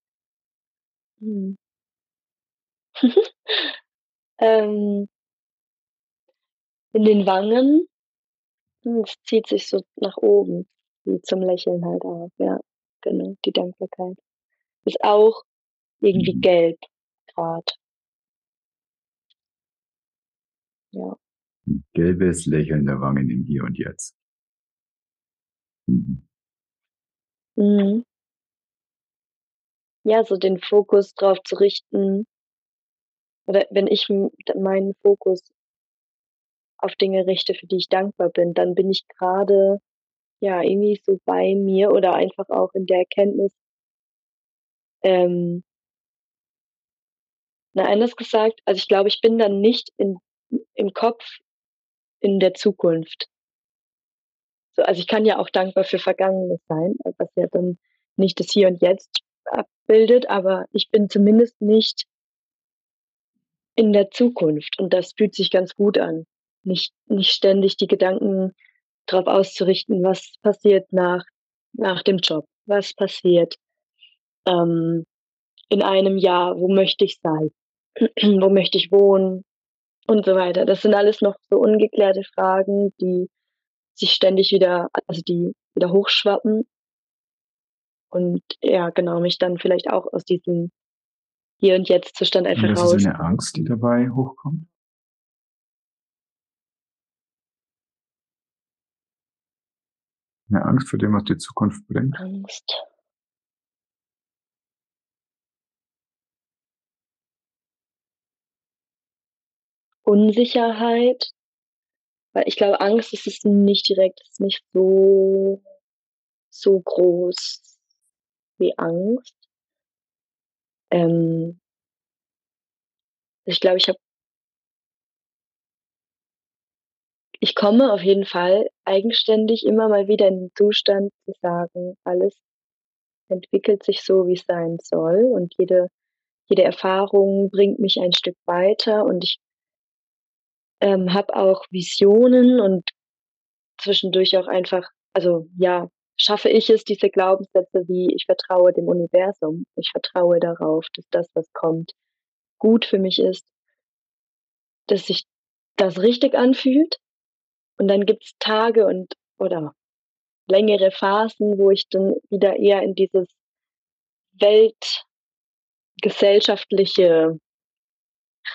Hm. ähm, in den Wangen. Hm, Es zieht sich so nach oben, wie zum Lächeln halt auch, ja. Genau, die Dankbarkeit. Ist auch irgendwie Mhm. gelb grad. Ja. Gelbes Lächeln der Wangen im Hier und Jetzt. Mhm. Mhm. Ja, so den Fokus drauf zu richten oder wenn ich meinen Fokus auf Dinge richte, für die ich dankbar bin, dann bin ich grade, ja, irgendwie so bei mir oder einfach auch in der Erkenntnis ähm na, anders gesagt, also ich glaube, ich bin dann nicht in im Kopf in der Zukunft. So, also ich kann ja auch dankbar für Vergangenes sein, was ja dann nicht das Hier und Jetzt abbildet, aber ich bin zumindest nicht in der Zukunft und das fühlt sich ganz gut an. Nicht nicht ständig die Gedanken drauf auszurichten, was passiert nach nach dem Job? Was passiert, ähm, in einem Jahr? Wo möchte ich sein? Wo möchte ich wohnen? Und so weiter. Das sind alles noch so ungeklärte Fragen, die sich ständig wieder also die wieder hochschwappen. Und ja, genau, mich dann vielleicht auch aus diesem Hier und Jetzt-Zustand Und einfach was ist raus eine Angst, die dabei hochkommt? Eine Angst vor dem, was die Zukunft bringt? Angst. Unsicherheit. Weil ich glaube, Angst ist es nicht direkt ist nicht so so groß wie Angst. Ähm ich glaube, ich habe ich komme auf jeden Fall eigenständig immer mal wieder in den Zustand zu sagen: „Alles entwickelt sich so, wie's sein soll und jede jede Erfahrung bringt mich ein Stück weiter und ich“ ähm, habe auch Visionen und zwischendurch auch einfach also, ja, schaffe ich es, diese Glaubenssätze wie: „Ich vertraue dem Universum. Ich vertraue darauf, dass das, was kommt, gut für mich ist.“ Dass sich das richtig anfühlt. Und dann gibt's Tage und oder längere Phasen, wo ich dann wieder eher in dieses weltgesellschaftliche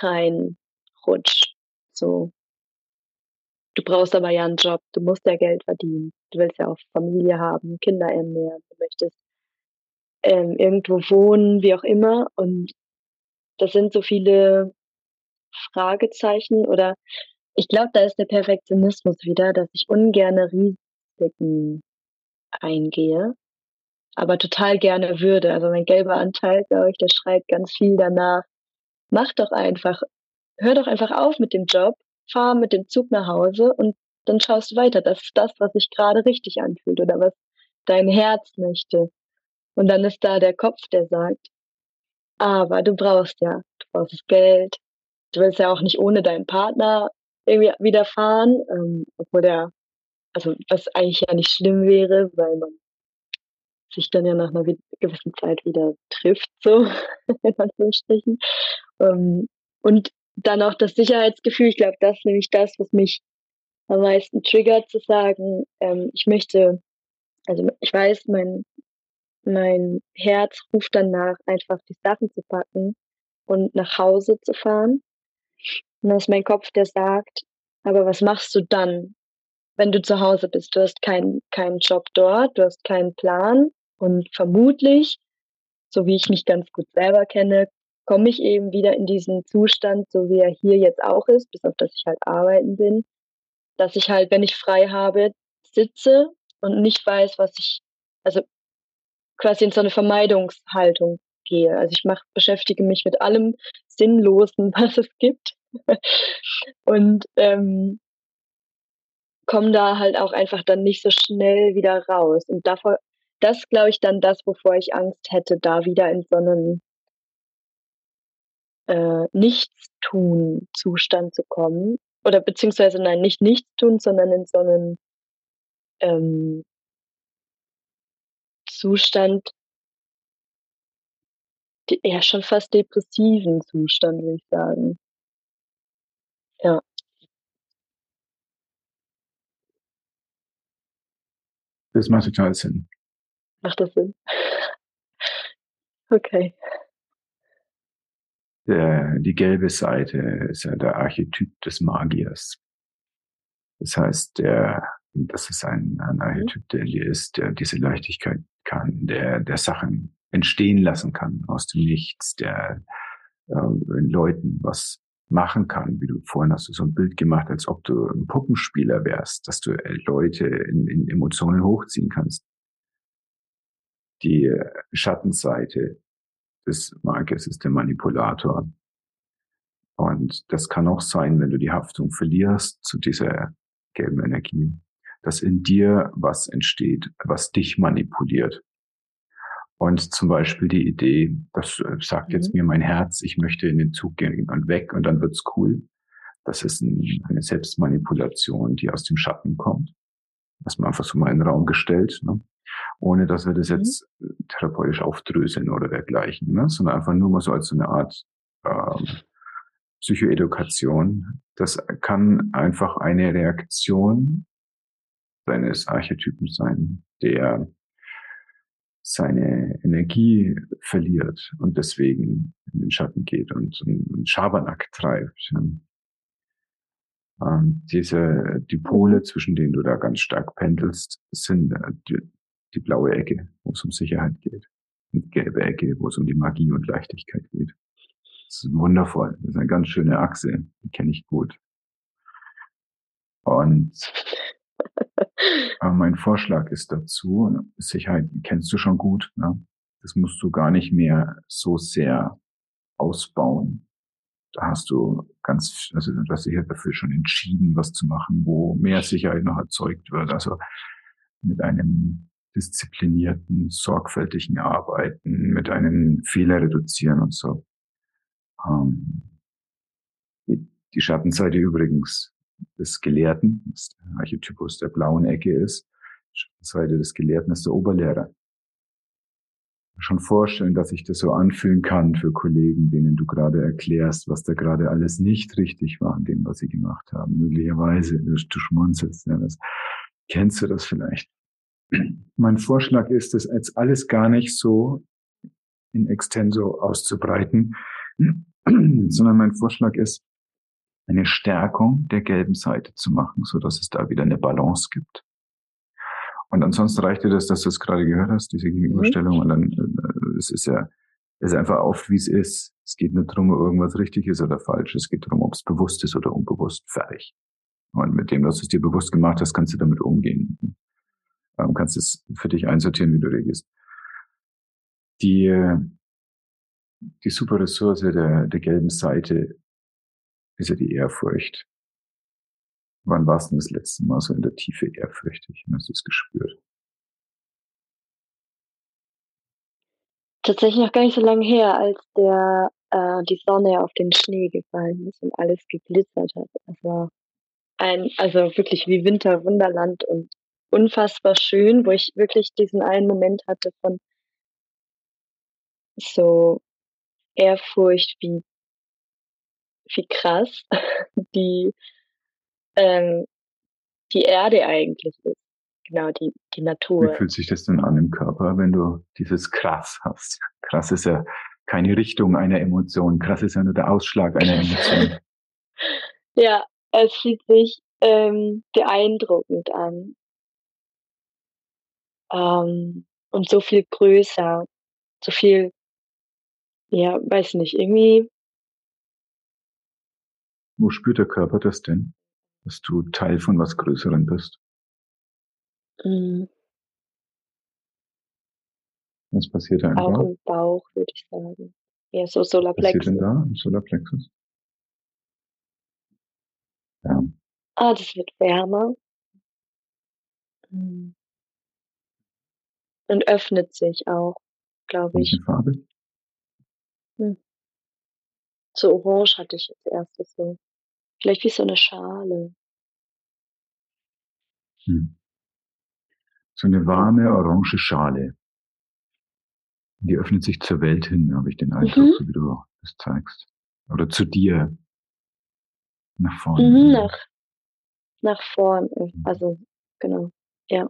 reinrutsche, so. Du brauchst aber ja 'n Job, du musst ja Geld verdienen. Du willst ja auch Familie haben, Kinder ernähren, du möchtest ähm, irgendwo wohnen, wie auch immer. Und das sind so viele Fragezeichen oder ich glaube, da ist der Perfektionismus wieder, dass ich ungerne Risiken eingehe, aber total gerne würde. Also, mein gelber Anteil, glaube ich, der schreit ganz viel danach: „Mach doch einfach. Hör doch einfach auf mit dem Job, fahr mit dem Zug nach Hause und dann schaust du weiter. Das ist das, was sich grade richtig anfühlt oder was dein Herz möchte.“ Und dann ist da der Kopf, der sagt: „Aber du brauchst ja du brauchst Geld. Du willst ja auch nicht ohne deinen Partner irgendwie wieder fahren“, ähm, obwohl der also, was eigentlich ja nicht schlimm wäre, weil man sich dann ja nach 'ner wi gewissen Zeit wieder trifft so in Anführungsstrichen. Ähm, und dann auch das Sicherheitsgefühl. Ich glaube, das ist nämlich das, was mich am meisten triggert, zu sagen, ähm, ich möchte also, ich weiß, mein mein Herz ruft danach, einfach die Sachen zu packen und nach Hause zu fahren. Und dann ist mein Kopf, der sagt: „Aber was machst du dann, wenn du zu Hause bist? Du hast keinen keinen Job dort, du hast keinen Plan und vermutlich so wie ich mich ganz gut selber kenne, komme ich eben wieder in diesen Zustand, so wie er hier jetzt auch ist, bis auf dass ich halt arbeiten bin, dass ich halt, wenn ich frei habe, sitze und nicht weiß, was ich, also quasi in so eine Vermeidungshaltung gehe. Also ich mach, beschäftige mich mit allem Sinnlosen, was es gibt. und ähm, komme da halt auch einfach dann nicht so schnell wieder raus. Und davor, das glaube ich dann das, wovor ich Angst hätte, da wieder in so einen äh, Nichtstun-Zustand zu kommen. Oder beziehungsweise nein, nicht Nichtstun, sondern in so einen ähm, Zustand, ja schon fast depressiven Zustand, würde ich sagen. Ja. Das macht total Sinn. Macht das Sinn? Okay. Der, die gelbe Seite ist ja der Archetyp des Magiers. Das heißt, der, das ist ein, ein mhm. Archetyp, der ist, der diese Leichtigkeit kann, der, der Sachen entstehen lassen kann aus dem Nichts, der äh, in Leuten was machen kann, wie du vorhin hast du so ein Bild gemacht, als ob du ein Puppenspieler wärst, dass du äh, Leute in, in Emotionen hochziehen kannst. Die Schattenseite des Markes ist der Manipulator. Und das kann auch sein, wenn du die Haftung verlierst zu dieser gelben Energie, dass in dir was entsteht, was dich manipuliert. Und zum Beispiel die Idee, das äh, sagt jetzt mhm. mir mein Herz, ich möchte in den Zug gehen und weg und dann wird's cool. Das ist ein, eine Selbstmanipulation, die aus dem Schatten kommt. Was man einfach so mal in den Raum gestellt, ne? Ohne dass wir das mhm. jetzt äh, therapeutisch aufdröseln oder dergleichen, ne? sondern einfach nur mal so als so eine Art ähm, Psychoedukation. Das kann einfach eine Reaktion seines Archetypen sein, der seine Energie verliert und deswegen in den Schatten geht und, und Schabernack treibt. Ähm, diese, die Pole, zwischen denen du da ganz stark pendelst, sind äh, die, blaue Ecke, wo es um Sicherheit geht. Und die gelbe Ecke, wo es um die Magie und Leichtigkeit geht. Das ist wundervoll. Das ist eine ganz schöne Achse. Die kenne ich gut. Und aber mein Vorschlag ist dazu, Sicherheit kennst du schon gut, ne? das musst du gar nicht mehr so sehr ausbauen. Da hast du ganz, also du hast dich ja dafür schon entschieden, was zu machen, wo mehr Sicherheit noch erzeugt wird. Also mit einem disziplinierten, sorgfältigen Arbeiten, mit einem Fehler reduzieren und so. Ähm, die Schattenseite übrigens des Gelehrten, das der Archetypus der blauen Ecke ist. Die Seite des Gelehrten ist der Oberlehrer. Schon vorstellen, dass ich das so anfühlen kann für Kollegen, denen du gerade erklärst, was da gerade alles nicht richtig war an dem, was sie gemacht haben. Möglicherweise, du, schmunzelst, ja, das, kennst du das vielleicht? Mein Vorschlag ist, das jetzt alles gar nicht so in extenso auszubreiten, sondern mein Vorschlag ist, eine Stärkung der gelben Seite zu machen, so dass es da wieder eine Balance gibt. Und ansonsten reicht dir das, dass du es gerade gehört hast, diese Gegenüberstellung. Mhm. Und dann äh, es ist ja es ist einfach oft, wie es ist. Es geht nicht darum, ob irgendwas richtig ist oder falsch. Es geht darum, ob es bewusst ist oder unbewusst. Fertig. Und mit dem, dass du es dir bewusst gemacht hast, kannst du damit umgehen. Ähm, kannst es für dich einsortieren, wie du regst. Die, die super Ressource der, der gelben Seite ist ja die Ehrfurcht. Wann warst du das letzte Mal so in der Tiefe ehrfürchtig und hast du es gespürt? Tatsächlich noch gar nicht so lange her, als der äh, die Sonne auf den Schnee gefallen ist und alles geglitzert hat. Es war ein, also wirklich wie Winterwunderland und unfassbar schön, wo ich wirklich diesen einen Moment hatte von so Ehrfurcht, wie wie krass die, ähm, die Erde eigentlich ist. Genau, die, die Natur. Wie fühlt sich das denn an im Körper, wenn du dieses krass hast? Krass ist ja keine Richtung einer Emotion. Krass ist ja nur der Ausschlag einer Emotion. ja, es fühlt sich ähm, beeindruckend an. Ähm, und so viel größer, so viel Ja, weiß nicht, irgendwie Wo spürt der Körper das denn, dass du Teil von was Größerem bist? Mhm. Was passiert da im Auch Bauch? im Bauch, würde ich sagen. Ja, so Was passiert denn Solarplexus. da im Solarplexus? Ja. Ah, das wird wärmer. Mhm. Und öffnet sich auch, glaube Welche ich. Farbe? Hm. So orange hatte ich als Erstes so. Vielleicht wie so 'ne Schale. Hm. So 'ne Ja. warme orange Schale. Die öffnet sich zur Welt hin, habe ich den Eindruck, Mhm. so wie du das zeigst. Oder zu dir. Nach vorne. Mhm, nach nach vorn, Mhm. also genau, ja.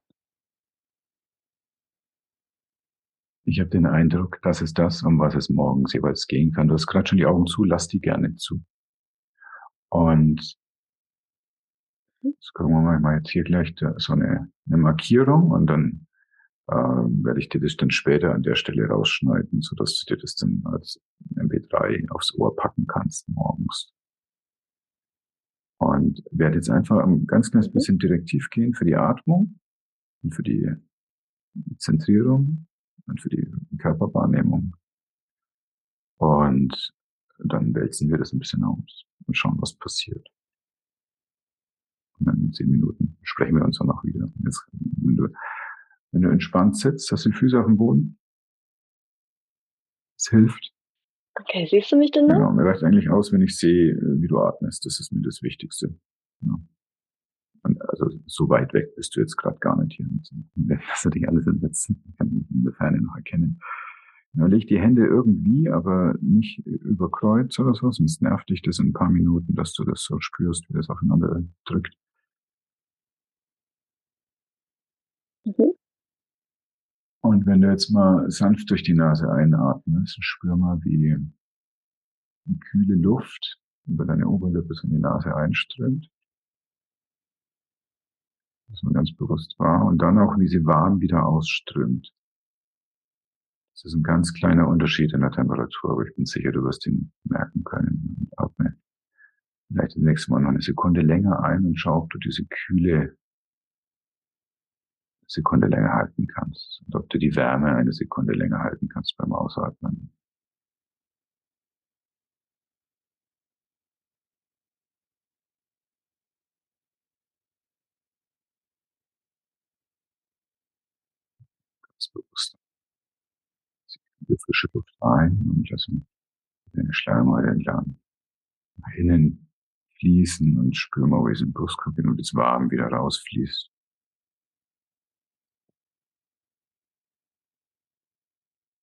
Ich habe den Eindruck, das ist das, um was es morgens jeweils gehen kann. Du hast grad schon die Augen zu, lass die gerne zu. Und jetzt gucken wir mal, ich mache jetzt hier gleich so 'ne 'ne Markierung und dann, ähm, werde ich dir das dann später an der Stelle rausschneiden, sodass du dir das dann als MP3 aufs Ohr packen kannst morgens. Und werde jetzt einfach 'n ganz kleines Mhm. bisschen direktiv gehen für die Atmung und für die Zentrierung und für die Körperwahrnehmung. Und dann wälzen wir das 'n bisschen aus und schauen, was passiert. Und dann in 10 Minuten sprechen wir uns danach wieder. Jetzt, wenn du wenn du entspannt sitzt, hast du die Füße aufm Boden? Es hilft. Okay, siehst du mich denn Genau, noch? mir reicht eigentlich aus, wenn ich sehe, wie du atmest. Das ist mir das Wichtigste. Ja. Also, so weit weg bist du jetzt grad gar nicht hier. Dass du dich alles in in der Ferne noch erkennen. Ja, leg die Hände irgendwie, aber nicht über Kreuz oder so, sonst nervt dich das in 'n paar Minuten, dass du das so spürst, wie das aufeinander drückt. Mhm. Und wenn du jetzt mal sanft durch die Nase einatmest, spür mal, wie die kühle Luft über deine Oberlippe so in die Nase einströmt. Nimm's mal ganz bewusst wahr und dann auch, wie sie warm wieder ausströmt. Das ist 'n ganz kleiner Unterschied in der Temperatur, aber ich bin sicher, du wirst ihn merken können. Atme vielleicht das nächste Mal noch 'ne Sekunde länger ein und schau, ob du diese Kühle Sekunde länger halten kannst und ob du die Wärme eine Sekunde länger halten kannst beim Ausatmen. Ganz bewusst. Zieh frische Luft ein und lasse deine Schleimhäute entlang nach innen fließen und spür mal, es im Brustkorb hin und das warm wieder rausfließt.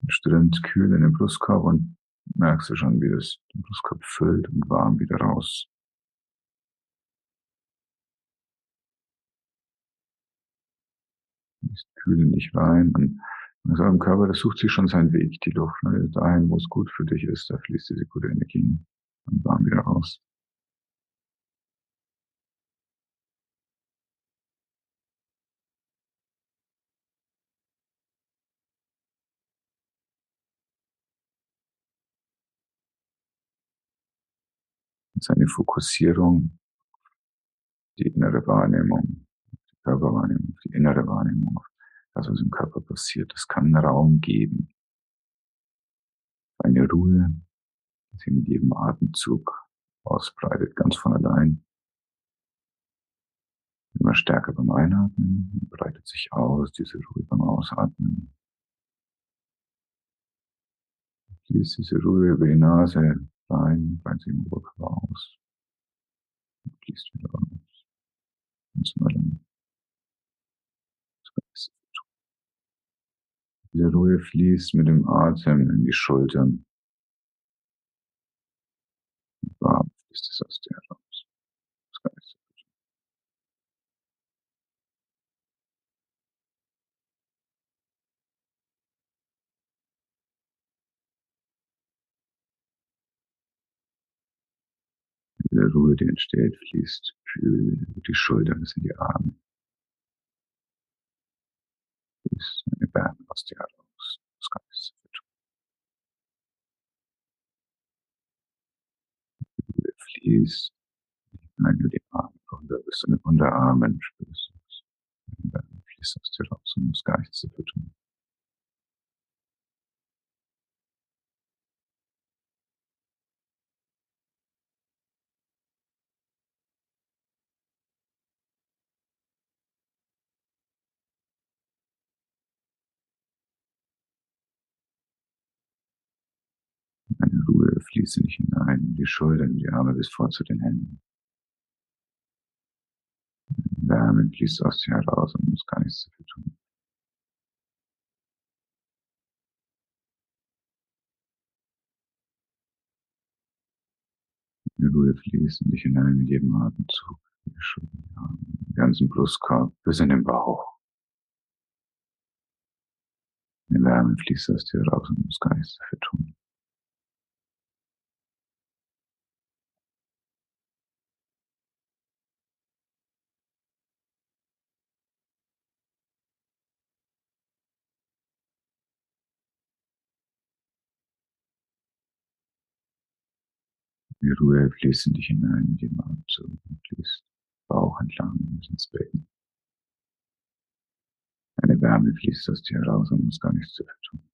Strömt kühl in den Brustkorb und merkst du schon, wie das den Brustkorb füllt und warm wieder raus kühl in dich rein und also, im Körper, das sucht sich schon seinen Weg, die Luft, ne? Dahin, wo's gut für dich ist, da fließt diese gute Energie hin und warm wieder raus. Seine Fokussierung die innere Wahrnehmung, die Körperwahrnehmung, die innere Wahrnehmung, das, was im Körper passiert. Es kann Raum geben. Eine Ruhe, die sich mit jedem Atemzug ausbreitet, ganz von allein. Immer stärker beim Einatmen, breitet sich aus, diese Ruhe beim Ausatmen. Fließt diese Ruhe über die Nase rein, breitet sich im Oberkörper aus. Und fließt wieder raus. Ganz von allein. Diese Ruhe fließt mit dem Atem in die Schultern. Warm fließt es aus dir heraus. Das gut. Diese Ruhe, die entsteht, fließt kühl die Schultern bis in die Arme ist, wir werden halt aus Dialogs. Das kann ich dafür tun. Du fließt, wenn du die Arme von der bist du von der Armen spürst. Wir werden fließt aus Dialogs und musst gar nichts dafür tun. In dich hinein, die Schultern, die Arme bis vor zu den Händen. Wärme fließt aus dir heraus und muss gar nichts dafür tun. Die Ruhe fließt in dich hinein mit jedem Atemzug. Die Schultern, die Arme, den ganzen Brustkorb bis in den Bauch. Die Wärme fließt aus dir raus und muss gar nichts dafür tun. Die Ruhe fließt in dich hinein mit jedem Atemzug und fließt Bauch entlang bis ins Becken. Eine Wärme fließt aus dir heraus und muss gar nichts dafür tun.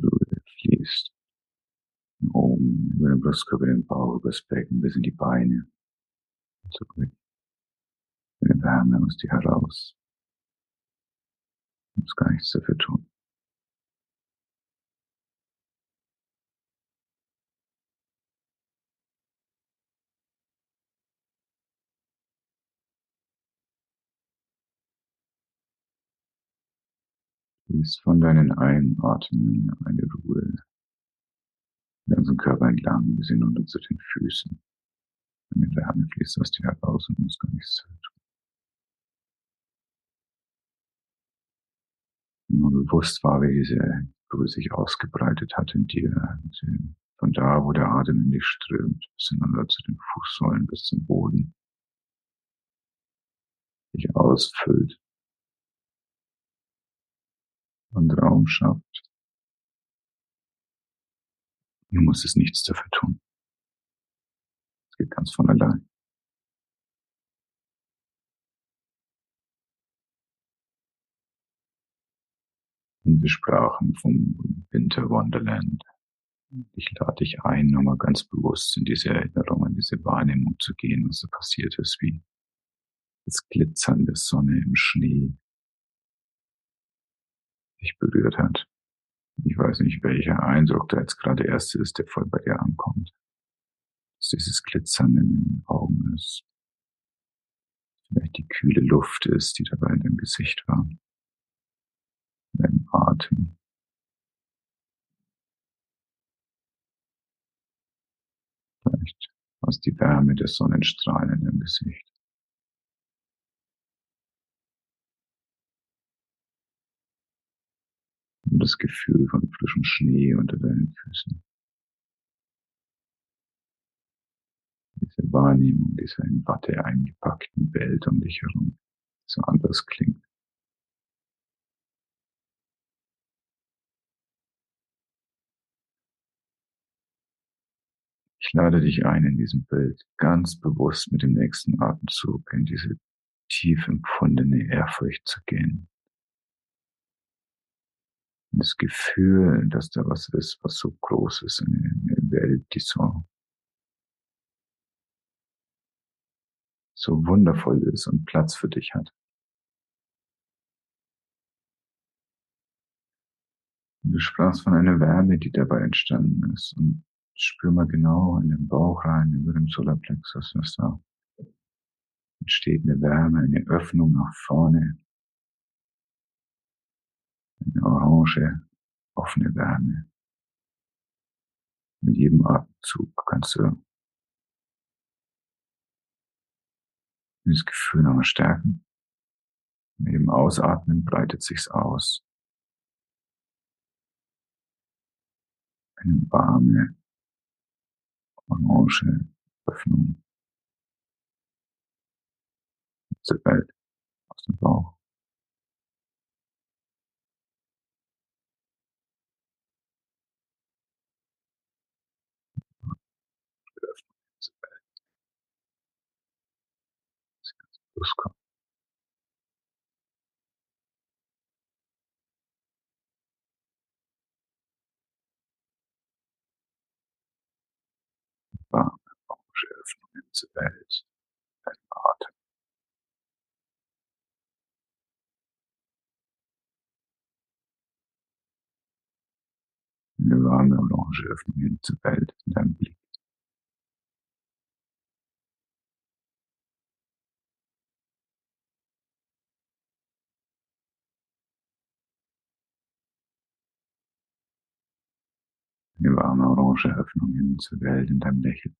Ruhe fließt über den Brustkorb, über den Bauch, über das Becken bis in die Beine. Zurück. Eine Wärme aus dir heraus. Du musst gar nichts dafür tun. Fließt von deinen Einatmungen eine Ruhe den ganzen Körper entlang bis hinunter zu den Füßen. Eine Wärme fließt aus dir heraus und musst gar nichts dafür tun. Wenn man bewusst war, wie diese Ruhe sich ausgebreitet hat in dir, von da, wo der Atem in dich strömt, bis hinunter zu den Fußsäulen, bis zum Boden, dich ausfüllt und Raum schafft. Du musstest nichts dafür tun. Es geht ganz von allein. Und wir sprachen vom Winter Wonderland. Ich lade dich ein, nochmal ganz bewusst in diese Erinnerung, in diese Wahrnehmung zu gehen, was da passiert ist, wie das Glitzern der Sonne im Schnee dich berührt hat. Ich weiß nicht, welcher Eindruck da jetzt gerade der erste ist, der voll bei dir ankommt. Dass dieses Glitzern in den Augen ist. Vielleicht die kühle Luft ist, die dabei in deinem Gesicht war. In deinem Atem. Vielleicht aus die Wärme der Sonnenstrahlen in deinem Gesicht. Und das Gefühl von frischem Schnee unter deinen Füßen. Diese Wahrnehmung dieser in Watte eingepackten Welt um dich herum, so anders klingt. Ich lade dich ein, in diesem Bild ganz bewusst mit dem nächsten Atemzug in diese tief empfundene Ehrfurcht zu gehen. Das Gefühl, dass da was ist, was so groß ist, eine Welt, die so, so wundervoll ist und Platz für dich hat. Du sprachst von einer Wärme, die dabei entstanden ist und spür mal genau in den Bauch rein, über dem Solarplexus, was da entsteht eine Wärme, eine Öffnung nach vorne, eine orange, offene Wärme. Mit jedem Atemzug kannst du dieses Gefühl nochmal stärken. Mit dem Ausatmen breitet sich's aus. Eine warme, orange Öffnung zur Welt aus dem Bauch. Brustkorb. Warme orange Öffnungen zur Welt. Ein Atem. Eine warme orange Öffnung zur Welt in deinem Blick. Eine warme orange Öffnung hin zur Welt in deinem Lächeln.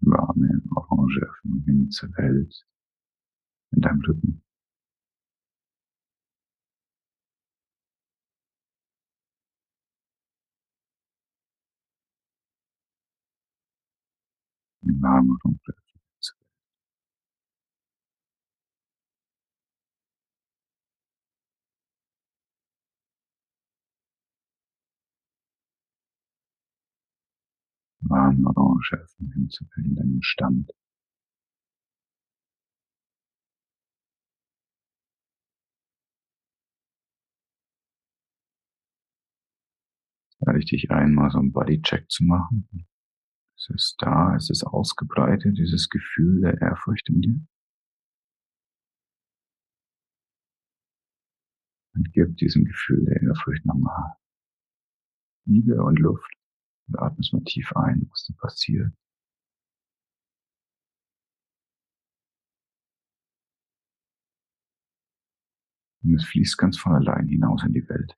Warme orange Öffnung hin zur Welt in deinem Rücken. Eine warme orange Öffnung zur Welt. Warme orange Öffnung hin zur Welt in deinem Stand. lade ich dich ein, mal so einen Bodycheck zu machen. Es ist da, es ist ausgebreitet, dieses Gefühl der Ehrfurcht in dir. Und gib diesem Gefühl der Ehrfurcht nochmal Liebe und Luft und atmest mal tief ein, was da passiert. Und es fließt ganz von allein hinaus in die Welt.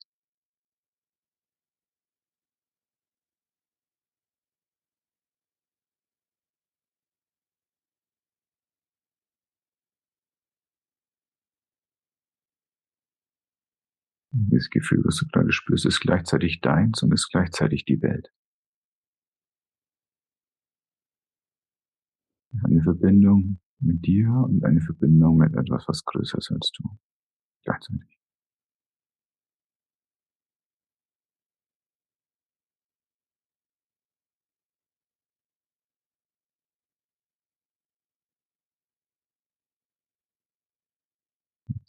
Das Gefühl, was du gerade spürst, ist gleichzeitig deins und ist gleichzeitig die Welt. Eine Verbindung mit dir und eine Verbindung mit etwas, was größer ist als du. Gleichzeitig.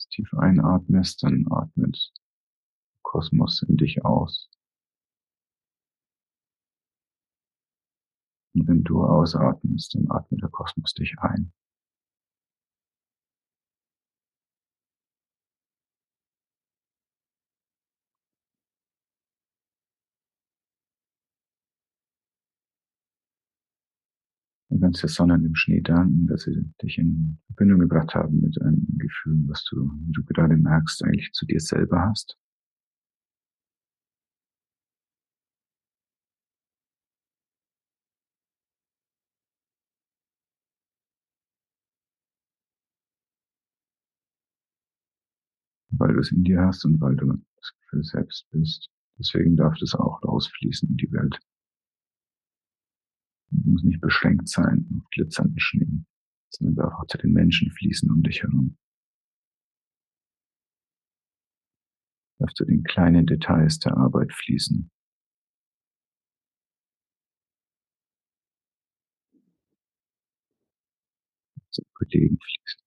Tief einatmest, dann atmet Kosmos in dich aus. Und wenn du ausatmest, dann atmet der Kosmos dich ein. Du kannst der Sonne und dem Schnee danken, dass sie dich in Verbindung gebracht haben mit einem Gefühl, was du, wie du gerade merkst, eigentlich zu dir selber hast. Weil du es in dir hast und weil du das Gefühl selbst bist. Deswegen darf das auch rausfließen in die Welt. Es muss nicht beschränkt sein auf glitzernden Schnee, sondern darf auch zu den Menschen fließen um dich herum. Darf zu den kleinen Details der Arbeit fließen. Zu Kollegen fließen.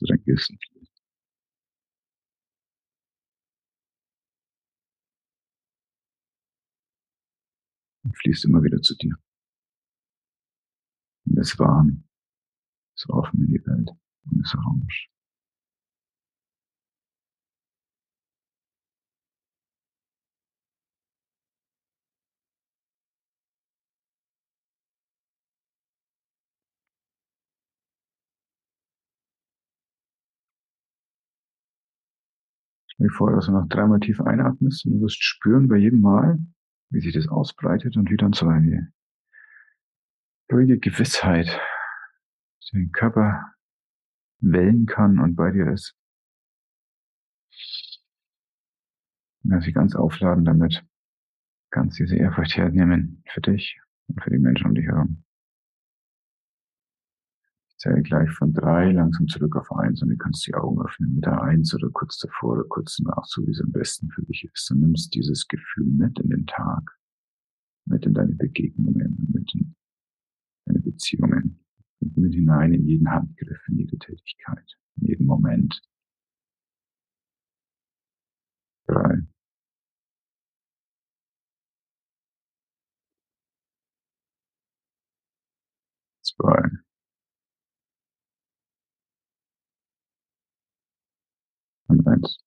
Zu dein Gewissen fließen. Und fließt immer wieder zu dir. Und ist warm, ist offen in die Welt und ist orange. Dir vor, dass du noch dreimal tief einatmest und du wirst spüren bei jedem Mal, wie sich das ausbreitet und wie dann so eine ruhige Gewissheit den Körper wellen kann und bei dir ist. Lass dich ganz aufladen damit. Kannst diese Ehrfurcht hernehmen für dich und für die Menschen um dich herum. Zähle gleich von drei langsam zurück auf eins und du kannst die Augen öffnen mit der Eins oder kurz davor oder kurz danach, so wie es am besten für dich ist. Du nimmst dieses Gefühl mit in den Tag, mit in deine Begegnungen, mit in deine Beziehungen und mit hinein in jeden Handgriff, in jede Tätigkeit, in jeden Moment. Drei. Zwei. Und eins.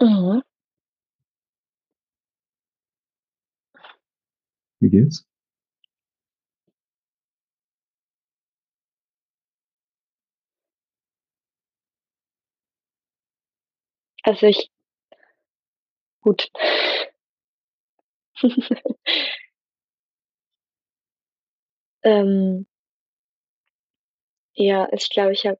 Mhm. Wie geht's? Also ich gut. ähm, ja, ich glaube, ich habe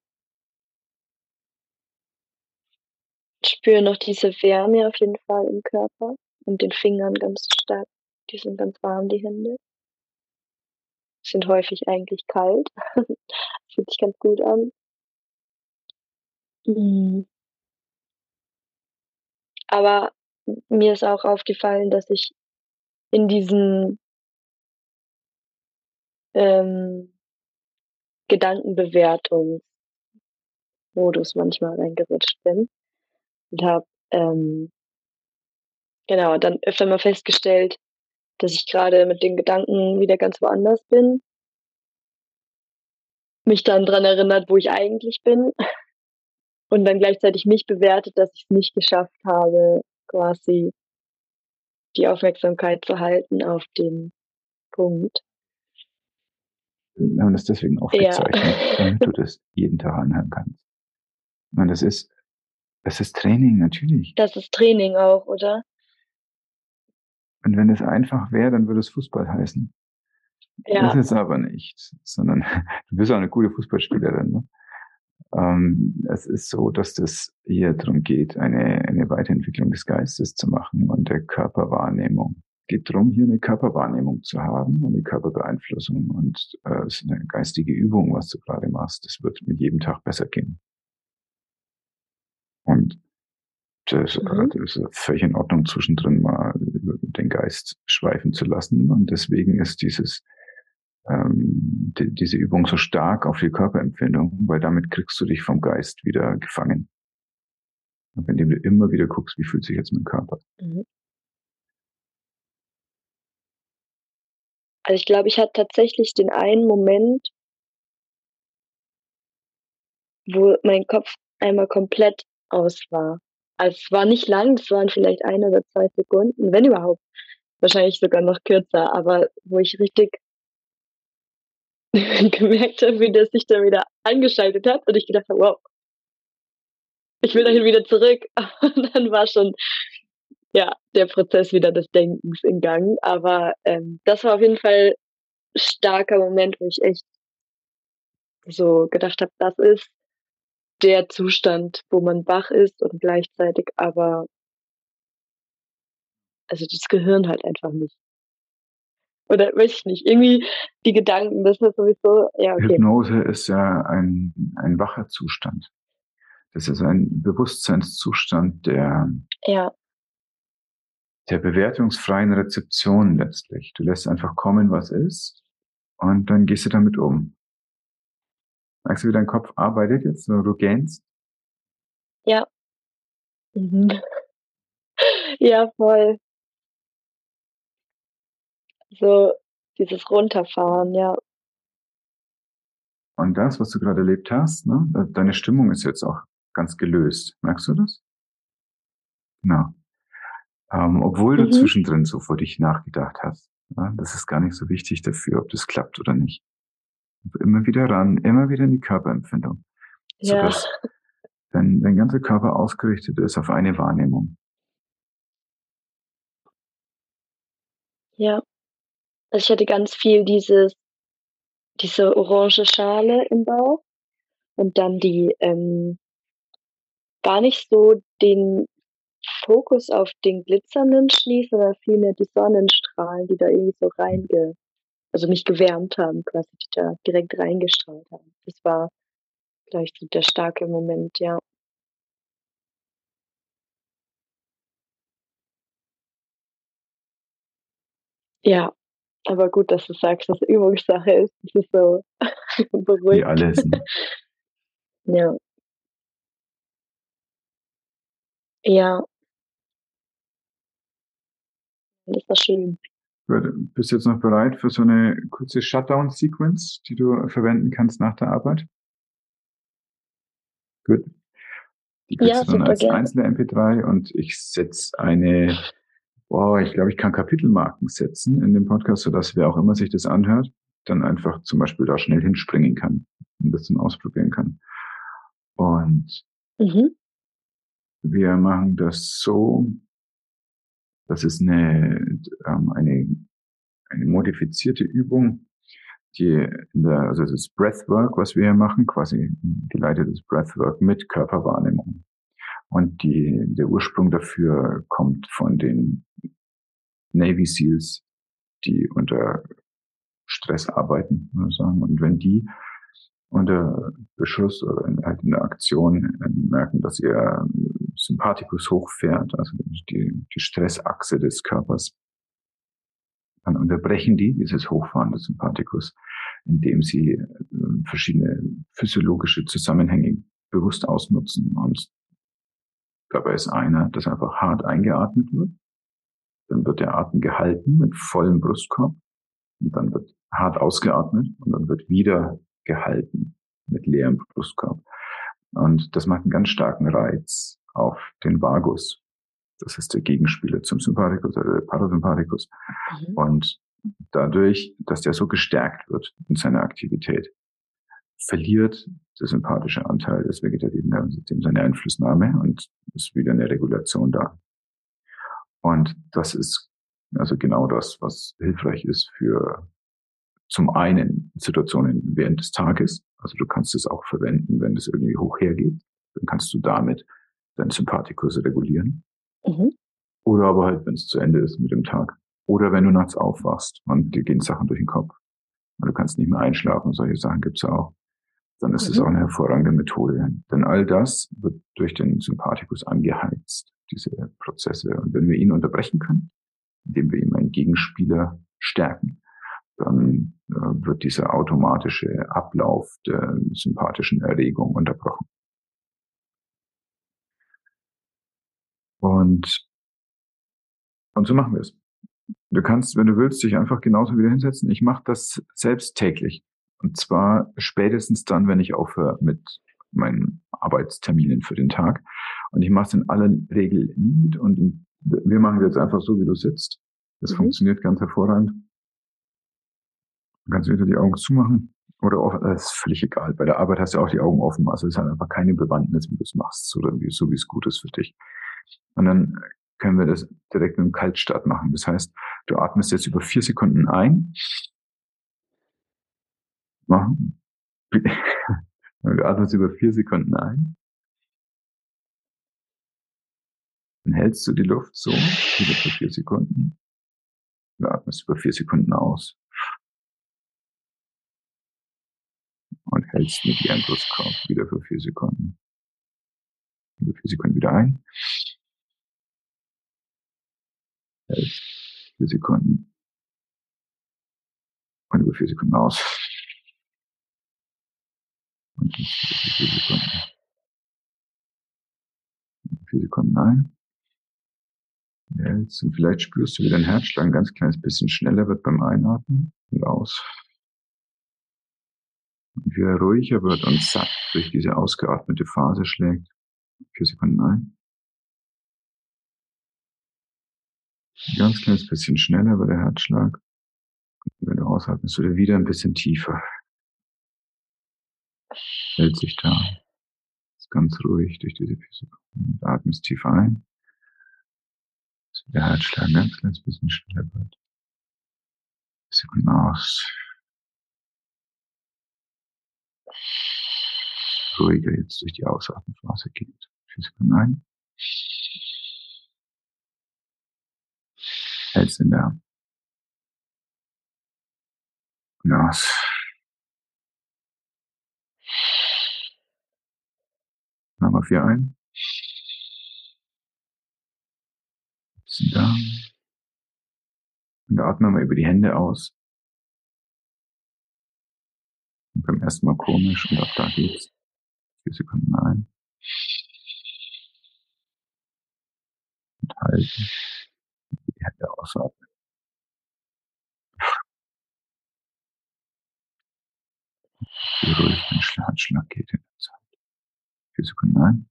spüre noch diese Wärme auf jeden Fall im Körper und den Fingern ganz stark. Die sind ganz warm, die Hände. Sind häufig eigentlich kalt. Fühlt sich ganz gut an. Mhm. Aber mir ist auch aufgefallen, dass ich in diesen ähm, Gedankenbewertungsmodus manchmal reingerutscht bin und habe ähm, genau dann öfter mal festgestellt, dass ich gerade mit den Gedanken wieder ganz woanders bin. Mich dann dran erinnert, wo ich eigentlich bin. Und dann gleichzeitig mich bewertet, dass ich es nicht geschafft habe, quasi die Aufmerksamkeit zu halten auf den Punkt. Haben das deswegen aufgezeichnet, ja. damit du das jeden Tag anhören kannst. Und das ist, das ist Training, natürlich. Das ist Training auch, oder? Und wenn es einfach wäre, dann würde es Fußball heißen. Ja. Das ist aber nicht, sondern du bist auch eine gute Fußballspielerin. Ne? Ähm, es ist so, dass das hier darum geht, eine, eine Weiterentwicklung des Geistes zu machen und der Körperwahrnehmung. Es geht darum, hier eine Körperwahrnehmung zu haben und eine Körperbeeinflussung. Und äh, es ist eine geistige Übung, was du gerade machst. Das wird mit jedem Tag besser gehen. Und das, mhm. das ist völlig in Ordnung, zwischendrin mal den Geist schweifen zu lassen. Und deswegen ist dieses, ähm, die, diese Übung so stark auf die Körperempfindung, weil damit kriegst du dich vom Geist wieder gefangen. Und indem du immer wieder guckst, wie fühlt sich jetzt mein Körper. Mhm. Also ich glaube, ich hatte tatsächlich den einen Moment, wo mein Kopf einmal komplett aus war. Also es war nicht lang, es waren vielleicht ein oder zwei Sekunden, wenn überhaupt. Wahrscheinlich sogar noch kürzer, aber wo ich richtig gemerkt habe, wie der sich da wieder angeschaltet hat und ich gedacht habe, wow, ich will dahin wieder zurück. Und dann war schon ja der Prozess wieder des Denkens in Gang. Aber ähm, das war auf jeden Fall ein starker Moment, wo ich echt so gedacht habe, das ist der Zustand, wo man wach ist und gleichzeitig aber also das Gehirn halt einfach nicht. Oder weiß ich nicht, irgendwie die Gedanken, das ist sowieso, ja, okay. Hypnose ist ja ein, ein wacher Zustand. Das ist ein Bewusstseinszustand der, ja. der bewertungsfreien Rezeption letztlich. Du lässt einfach kommen, was ist, und dann gehst du damit um. Merkst du, wie dein Kopf arbeitet jetzt, so du gähnst? Ja. Mhm. ja, voll. So dieses Runterfahren, ja. Und das, was du gerade erlebt hast, ne, deine Stimmung ist jetzt auch ganz gelöst. Merkst du das? Genau. Ähm, obwohl du mhm. zwischendrin so vor dich nachgedacht hast. Ja, das ist gar nicht so wichtig dafür, ob das klappt oder nicht. Immer wieder ran, immer wieder in die Körperempfindung. Ja. Sodass dein, dein ganzer Körper ausgerichtet ist auf eine Wahrnehmung. Ja. Also ich hatte ganz viel dieses, diese orange Schale im Bauch und dann die ähm, gar nicht so den Fokus auf den glitzernden Schnee, sondern vielmehr die Sonnenstrahlen, die da irgendwie so reinge, also mich gewärmt haben, quasi, die da direkt reingestrahlt haben. Das war vielleicht der starke Moment, ja. Ja, aber gut, dass du sagst, dass Übungssache ist. Das ist so beruhigend. Wie alles. Ne? ja. Ja. Das war schön. Bist du jetzt noch bereit für so eine kurze Shutdown-Sequence, die du verwenden kannst nach der Arbeit? Gut. Die kriegst ja, du dann als gerne. einzelne MP3 und ich setze eine, boah, ich glaube, ich kann Kapitelmarken setzen in dem Podcast, sodass wer auch immer sich das anhört, dann einfach zum Beispiel da schnell hinspringen kann und das dann ausprobieren kann. Und mhm. wir machen das so, das ist eine, ähm, eine, eine modifizierte Übung, die in der, also das ist Breathwork, was wir hier machen, quasi geleitetes Breathwork mit Körperwahrnehmung. Und die, der Ursprung dafür kommt von den Navy SEALs, die unter Stress arbeiten, sagen. Und wenn die unter Beschuss oder in, halt in der Aktion merken, dass ihr Sympathikus hochfährt, also die, die Stressachse des Körpers, dann unterbrechen die dieses Hochfahren des Sympathikus, indem sie äh, verschiedene physiologische Zusammenhänge bewusst ausnutzen. Und dabei ist einer, dass einfach hart eingeatmet wird. Dann wird der Atem gehalten mit vollem Brustkorb. Und dann wird hart ausgeatmet und dann wird wieder gehalten mit leerem Brustkorb. Und das macht einen ganz starken Reiz auf den Vagus. Das ist der Gegenspieler zum Sympathikus oder der Parasympathikus. Mhm. Und dadurch, dass der so gestärkt wird in seiner Aktivität, verliert der sympathische Anteil des vegetativen Nervensystems seine Einflussnahme und ist wieder eine Regulation da. Und das ist also genau das, was hilfreich ist für zum einen Situationen während des Tages. Also du kannst es auch verwenden, wenn es irgendwie hoch hergeht. Dann kannst du damit deinen Sympathikus regulieren. Mhm. Oder aber halt, wenn es zu Ende ist mit dem Tag. Oder wenn du nachts aufwachst und dir gehen Sachen durch den Kopf und du kannst nicht mehr einschlafen, solche Sachen gibt's auch. Dann ist es mhm. auch eine hervorragende Methode. Denn all das wird durch den Sympathikus angeheizt, diese Prozesse. Und wenn wir ihn unterbrechen können, indem wir ihm einen Gegenspieler stärken, dann äh, wird dieser automatische Ablauf der sympathischen Erregung unterbrochen. Und, und so machen wir es. Du kannst, wenn du willst, dich einfach genauso wieder hinsetzen. Ich mache das selbst täglich. Und zwar spätestens dann, wenn ich aufhöre mit meinen Arbeitsterminen für den Tag. Und ich mache es in aller Regel nie. Und wir machen es jetzt einfach so, wie du sitzt. Das mhm. funktioniert ganz hervorragend. Du kannst wieder die Augen zumachen oder offen, das ist völlig egal. Bei der Arbeit hast du auch die Augen offen. Also es ist halt einfach keine Bewandtnis, wie du es machst oder wie, so wie es gut ist für dich. Und dann können wir das direkt mit dem Kaltstart machen. Das heißt, du atmest jetzt über vier Sekunden ein. Machen. Du atmest über vier Sekunden ein. Dann hältst du die Luft so, wieder für vier Sekunden. Du atmest über vier Sekunden aus. und hältst mit ihrem Brustkorb wieder für vier Sekunden. Über vier Sekunden wieder ein. Hältst vier Sekunden. Und über vier Sekunden aus. Und für vier Sekunden. Und vier Sekunden ein. Hältst und vielleicht spürst du, wie dein Herzschlag ein ganz kleines bisschen schneller wird beim Einatmen und aus und wie er ruhiger wird und satt durch diese ausgeatmete Phase schlägt. Vier Sekunden ein. Ein ganz kleines bisschen schneller bei der Herzschlag. Wenn du ausatmest, wird er wieder ein bisschen tiefer. Hält sich da. Ist ganz ruhig durch diese. Und atmest tief ein. Dass der Herzschlag ein ganz kleines bisschen schneller wird. Sekunden aus. Ruhiger jetzt durch die Ausatmenphase geht. Sekunden ein. Hältst in der aus. Nochmal vier ein. Bisschen da. Und atme mal über die Hände aus. Und beim ersten Mal komisch und ab da geht's. Vier Sekunden ein. Und halten. Hände ausatmen. Wie ruhig dein Herzschlag geht in der Zeit. Vier Sekunden ein.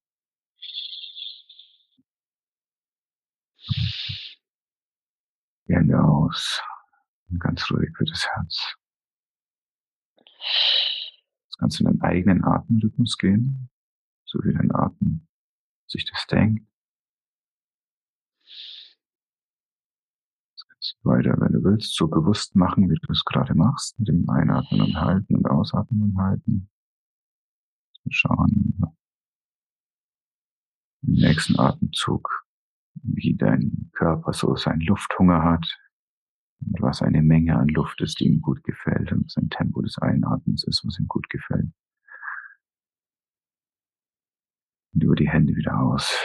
Die Hände aus. Und ganz ruhig wird das Herz. Jetzt kannst du in deinen eigenen Atemrhythmus gehen, so wie dein Atem sich das denkt. Jetzt kannst du weiter, wenn du willst, so bewusst machen, wie du es gerade machst, mit dem Einatmen und Halten und Ausatmen und Halten. Schauen, im nächsten Atemzug wie dein Körper so seinen Lufthunger hat und was eine Menge an Luft ist, die ihm gut gefällt und sein Tempo des Einatmens ist, was ihm gut gefällt. Und über die Hände wieder aus.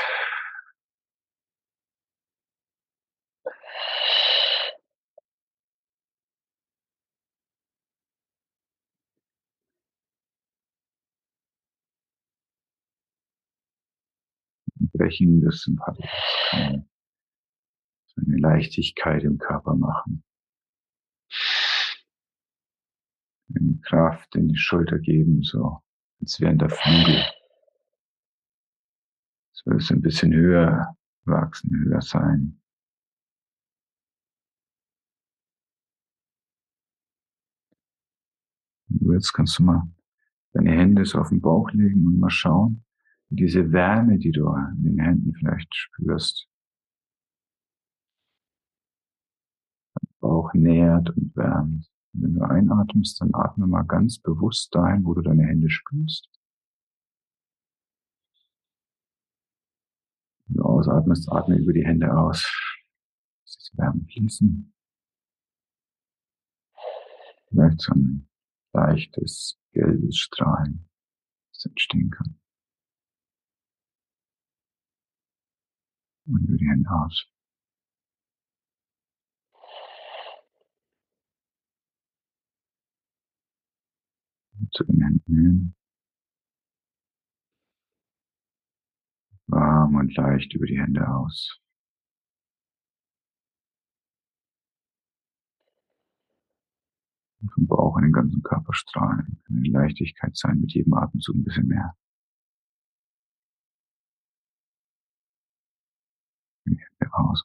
Brechen des Sympathikus eine Leichtigkeit im Körper machen. Eine Kraft in die Schulter geben, so als wären der Flügel. Soll es ein bisschen höher wachsen, höher sein. Jetzt kannst du mal deine Hände so auf den Bauch legen und mal schauen, diese Wärme, die du in den Händen vielleicht spürst, Bauch nährt und wärmt. Und wenn du einatmest, dann atme mal ganz bewusst dahin, wo du deine Hände spürst. Wenn du ausatmest, atme über die Hände aus. Lass diese Wärme fließen. Vielleicht so ein leichtes, gelbes Strahlen, das entstehen kann. Und über die Hände aus. zu den Händen hin. Warm und leicht über die Hände aus. Und vom Bauch in den ganzen Körper strahlen. Eine Leichtigkeit sein, mit jedem Atemzug ein bisschen mehr. Die Hände aus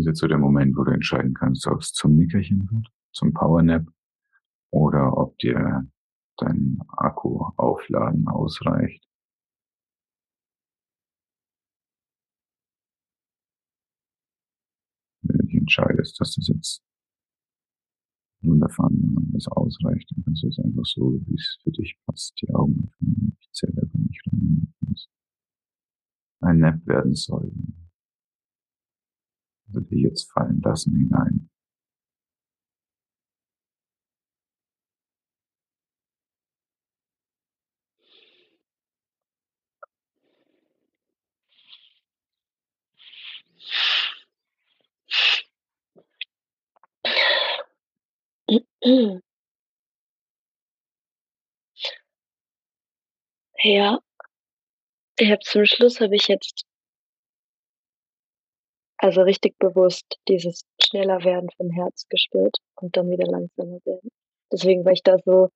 ist jetzt so der Moment, wo du entscheiden kannst, ob es zum Nickerchen wird, zum Powernap oder ob dir dein Akku aufladen ausreicht. Wenn du dich entscheidest, dass das jetzt wunderbar, wenn das ausreicht, dann kannst du es einfach so, wie es für dich passt, die Augen öffnen. Ich zähle einfach nicht rein. Ein Nap werden soll würde jetzt fallen lassen, hinein. Ja, ich habe zum Schluss habe ich jetzt also richtig bewusst dieses schneller werden vom Herz gespürt und dann wieder langsamer werden. Deswegen war ich da so,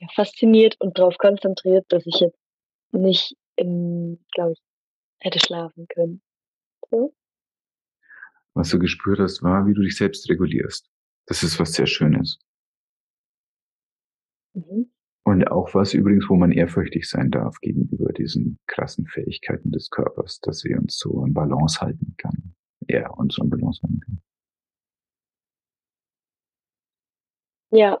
ja, fasziniert und drauf konzentriert, dass ich jetzt nicht im glaube ich, hätte schlafen können, so. Was du gespürt hast, war, wie du dich selbst regulierst. Das ist was sehr Schönes. Mhm. Und auch was übrigens, wo man ehrfürchtig sein darf gegenüber diesen krassen Fähigkeiten des Körpers, dass sie uns so in Balance halten kann. Er uns in Balance halten kann. Ja.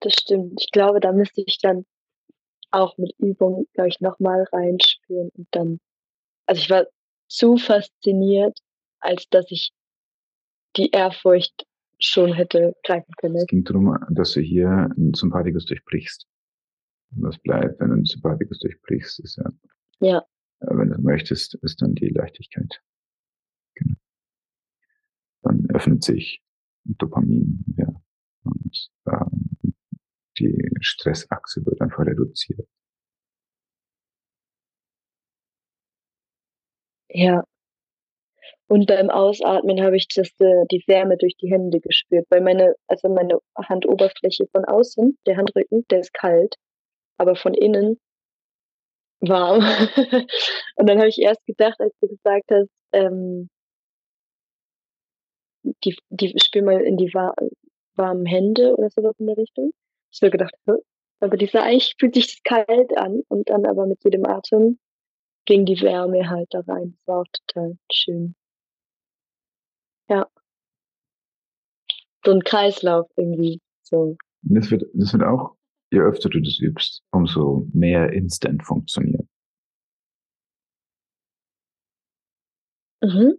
Das stimmt. Ich glaube, da müsste ich dann auch mit Übung, glaube ich, noch mal reinspüren und dann also, ich war zu fasziniert, als dass ich die Ehrfurcht schon hätte greifen können. Es ging darum, dass du hier 'n Sympathikus durchbrichst. Und was bleibt, wenn du 'n Sympathikus durchbrichst, ist ja Ja. äh, wenn du möchtest, ist dann die Leichtigkeit. Genau. Dann öffnet sich Dopamin, ja, und, ähm, die Stressachse wird einfach reduziert. Ja. Und beim Ausatmen habe ich das äh, die Wärme durch die Hände gespürt, weil meine also, meine Handoberfläche von außen, der Handrücken, der ist kalt, aber von innen warm. Und dann habe ich erst gedacht, als du gesagt hast, ähm die die spür mal in die wa warmen Hände oder so was in der Richtung. Ich habe gedacht: „Hä?“ Aber dieser eigentlich fühlt sich das kalt an und dann aber mit jedem Atem ging die Wärme halt da rein. Das war auch total schön. Ja. So 'n Kreislauf irgendwie, so. Das wird das wird auch je öfter du das übst, umso mehr instant funktionieren. Mhm.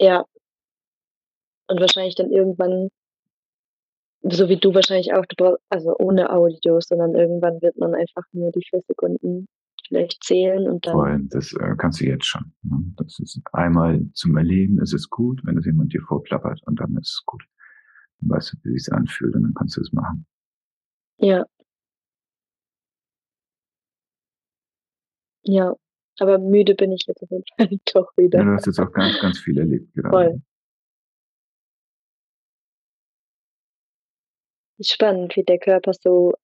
Ja. Und wahrscheinlich dann irgendwann so wie du wahrscheinlich auch, also, ohne Audios, sondern irgendwann wird man einfach nur die 4 Sekunden vielleicht zählen und dann allem, das, äh, kannst du jetzt schon, ne? Das ist einmal zum Erleben ist es gut, wenn das jemand dir vorplappert und dann ist es gut. Dann weißt du, wie sich's anfühlt und dann kannst du es machen. Ja. Ja, aber müde bin ich jetzt auf jeden Fall doch wieder. Ja, du hast jetzt auch ganz, ganz viel erlebt gerade. Voll. Spannend, wie der Körper so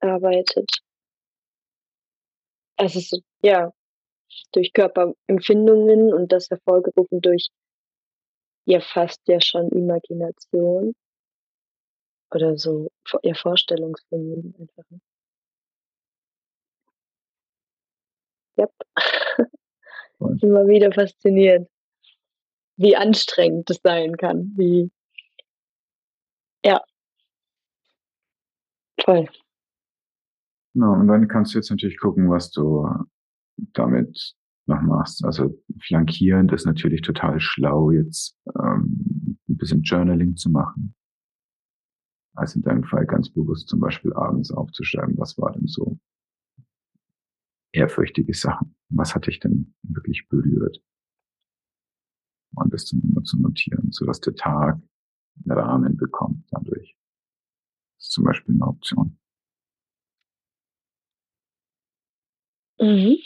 arbeitet. Also, so ja, durch Körperempfindungen und das hervorgerufen durch ja, fast ja schon Imagination oder so ja, Vorstellungsvermögen einfach. Voll. Immer wieder faszinierend, wie anstrengend das sein kann, wie Ja. Toll. Genau, und dann kannst du jetzt natürlich gucken, was du damit noch machst. Also, flankierend ist natürlich total schlau, jetzt, ähm, 'n bisschen Journaling zu machen. Also, in deinem Fall ganz bewusst zum Beispiel abends aufzuschreiben: „Was war denn so?“ Ehrfürchtige Sachen. Was hat dich denn wirklich berührt? Und das dann immer zu notieren, sodass der Tag 'n Rahmen bekommt dadurch. Ist zum Beispiel 'ne Option. Mhm.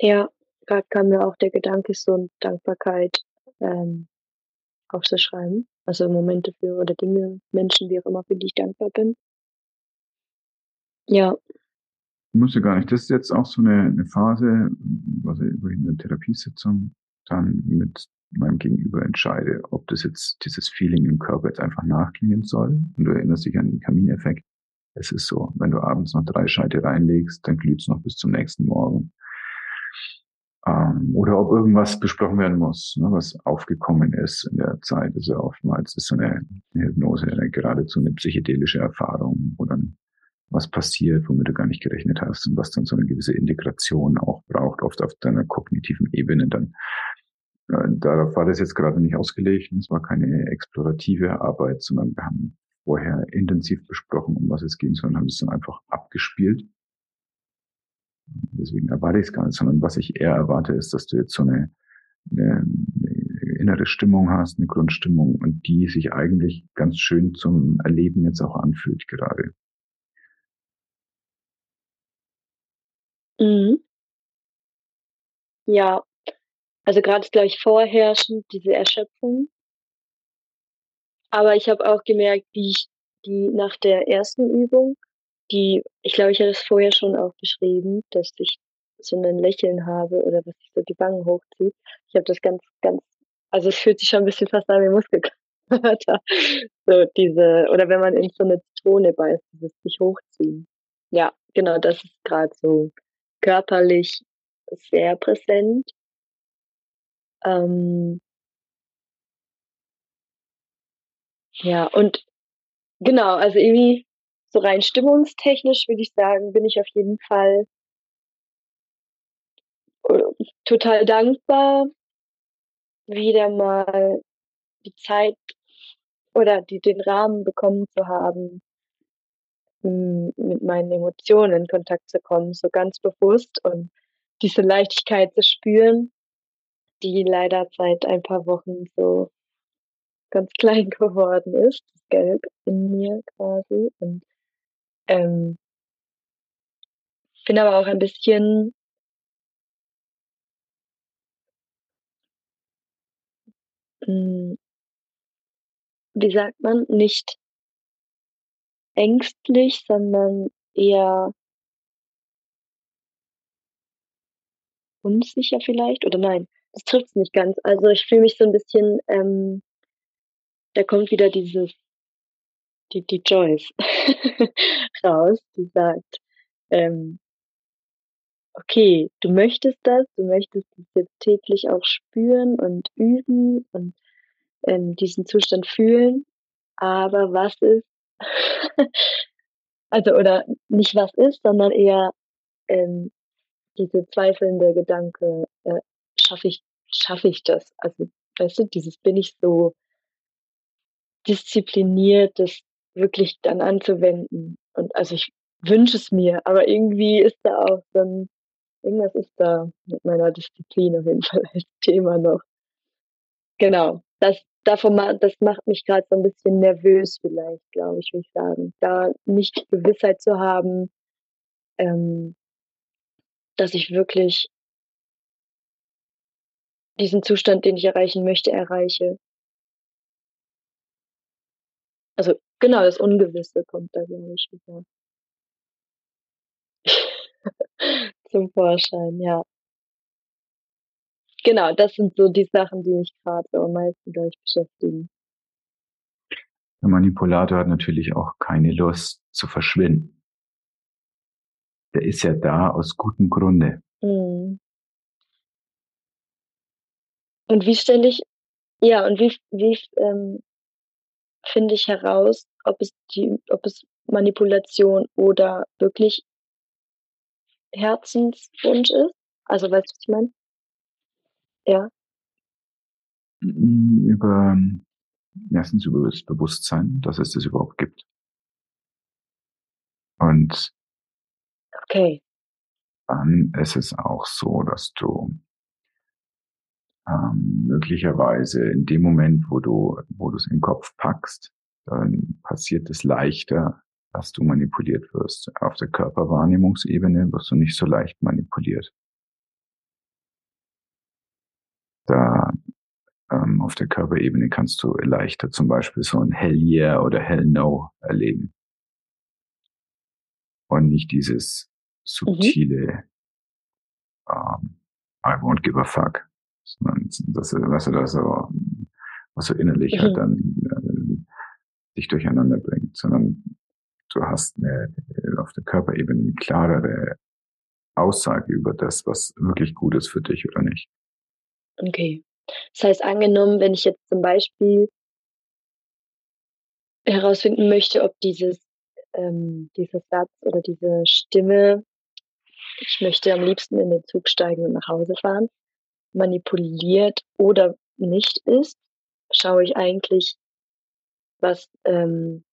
Ja, grad kam mir auch der Gedanke, so Dankbarkeit, ähm, aufzuschreiben. Also, Momente für oder Dinge, Menschen, wie auch immer, für die ich dankbar bin. Ja. Musst du gar nicht. Das ist jetzt auch so 'ne 'ne Phase, wo ich in der Therapiesitzung dann mit meinem Gegenüber entscheide, ob das jetzt dieses Feeling im Körper jetzt einfach nachklingen soll. Und du erinnerst dich an den Kamineffekt. Es ist so, wenn du abends noch 3 Scheite reinlegst, dann glüht's noch bis zum nächsten Morgen. Ähm, oder ob irgendwas besprochen werden muss, ne, was aufgekommen ist in der Zeit. Also, oftmals ist so 'ne 'ne Hypnose geradezu 'ne psychedelische Erfahrung, wo dann was passiert, womit du gar nicht gerechnet hast und was dann so 'ne gewisse Integration auch braucht, oft auf deiner kognitiven Ebene dann. Äh, darauf war das jetzt gerade nicht ausgelegt es war keine explorative Arbeit, sondern wir haben vorher intensiv besprochen, um was es gehen soll und haben es dann einfach abgespielt. Deswegen erwarte ich es gar nicht, sondern was ich eher erwarte, ist, dass du jetzt so eine, eine, eine innere Stimmung hast, eine Grundstimmung und die sich eigentlich ganz schön zum Erleben jetzt auch anfühlt gerade. Mhm. Ja, also gerade ist, glaube ich, vorherrschend diese Erschöpfung. Aber ich habe auch gemerkt, wie ich die nach der ersten Übung, die, ich glaube, ich hatte es vorher schon auch beschrieben, dass ich so ein Lächeln habe oder was sich so die Wangen hochzieht. Ich habe das ganz, ganz, also es fühlt sich schon ein bisschen fast an wie Muskelkater. so diese, oder wenn man in so eine Zitrone beißt, dieses sich hochziehen. Ja, genau, das ist gerade so körperlich sehr präsent. Ähm, ja, und genau, also irgendwie so rein stimmungstechnisch würde ich sagen, bin ich auf jeden Fall total dankbar, wieder mal die Zeit oder die, den Rahmen bekommen zu haben, mit meinen Emotionen in Kontakt zu kommen, so ganz bewusst und diese Leichtigkeit zu spüren, die leider seit ein paar Wochen so ganz klein geworden ist, das Gelb in mir quasi. Und ähm, bin aber auch ein bisschen hm, wie sagt man, nicht ängstlich, sondern eher unsicher vielleicht oder nein, das trifft's nicht ganz. Also ich fühle mich so ein bisschen, ähm, da kommt wieder dieses, die, die Joyce raus, die sagt, ähm, okay, du möchtest das, du möchtest es jetzt täglich auch spüren und üben und ähm, diesen Zustand fühlen, aber was ist, also oder nicht was ist, sondern eher ähm, diese zweifelnde Gedanke, schaffe ich, schaffe ich das? Also, weißt du, dieses bin ich so diszipliniert, das wirklich dann anzuwenden. Und also ich wünsche es mir, aber irgendwie ist da auch dann, irgendwas ist da mit meiner Disziplin auf jeden Fall als Thema noch. Genau. Das, davon, das macht mich gerade so ein bisschen nervös vielleicht, glaube ich, würde ich sagen. Da nicht Gewissheit zu haben, ähm, dass ich wirklich diesen Zustand, den ich erreichen möchte, erreiche. Also genau, das Ungewisse kommt da, glaube ich, wieder zum Vorschein, ja. Genau, das sind so die Sachen, die mich gerade so am meisten, glaube beschäftigen. Der Manipulator hat natürlich auch keine Lust zu verschwinden. Der ist ja da aus gutem Grunde. Mhm. Und wie stelle ich, ja, und wie, wie ähm, finde ich heraus, ob es die, ob es Manipulation oder wirklich Herzenswunsch ist? Also weißt du, was ich meine? Ja. Mm, über erstens über das Bewusstsein, dass es das überhaupt gibt. Und okay. dann ist es auch so, dass du ähm, möglicherweise in dem Moment, wo du, wo du es in den Kopf packst, dann passiert es leichter, dass du manipuliert wirst. Auf der Körperwahrnehmungsebene wirst du nicht so leicht manipuliert. Da ähm, auf der Körperebene kannst du leichter zum Beispiel so ein Hell Yeah oder Hell No erleben. Und nicht dieses subtile mhm. ähm, I won't give a fuck sondern das, was du, da so, was so innerlich halt mhm. halt dann äh, dich durcheinander bringt, sondern du hast eine, auf der Körperebene eine klarere Aussage über das, was wirklich gut ist für dich oder nicht. Okay. Das heißt, angenommen, wenn ich jetzt zum Beispiel herausfinden möchte, ob dieses, ähm, dieser Satz oder diese Stimme, ich möchte am liebsten in den Zug steigen und nach Hause fahren, manipuliert oder nicht ist, schaue ich eigentlich, was, ähm,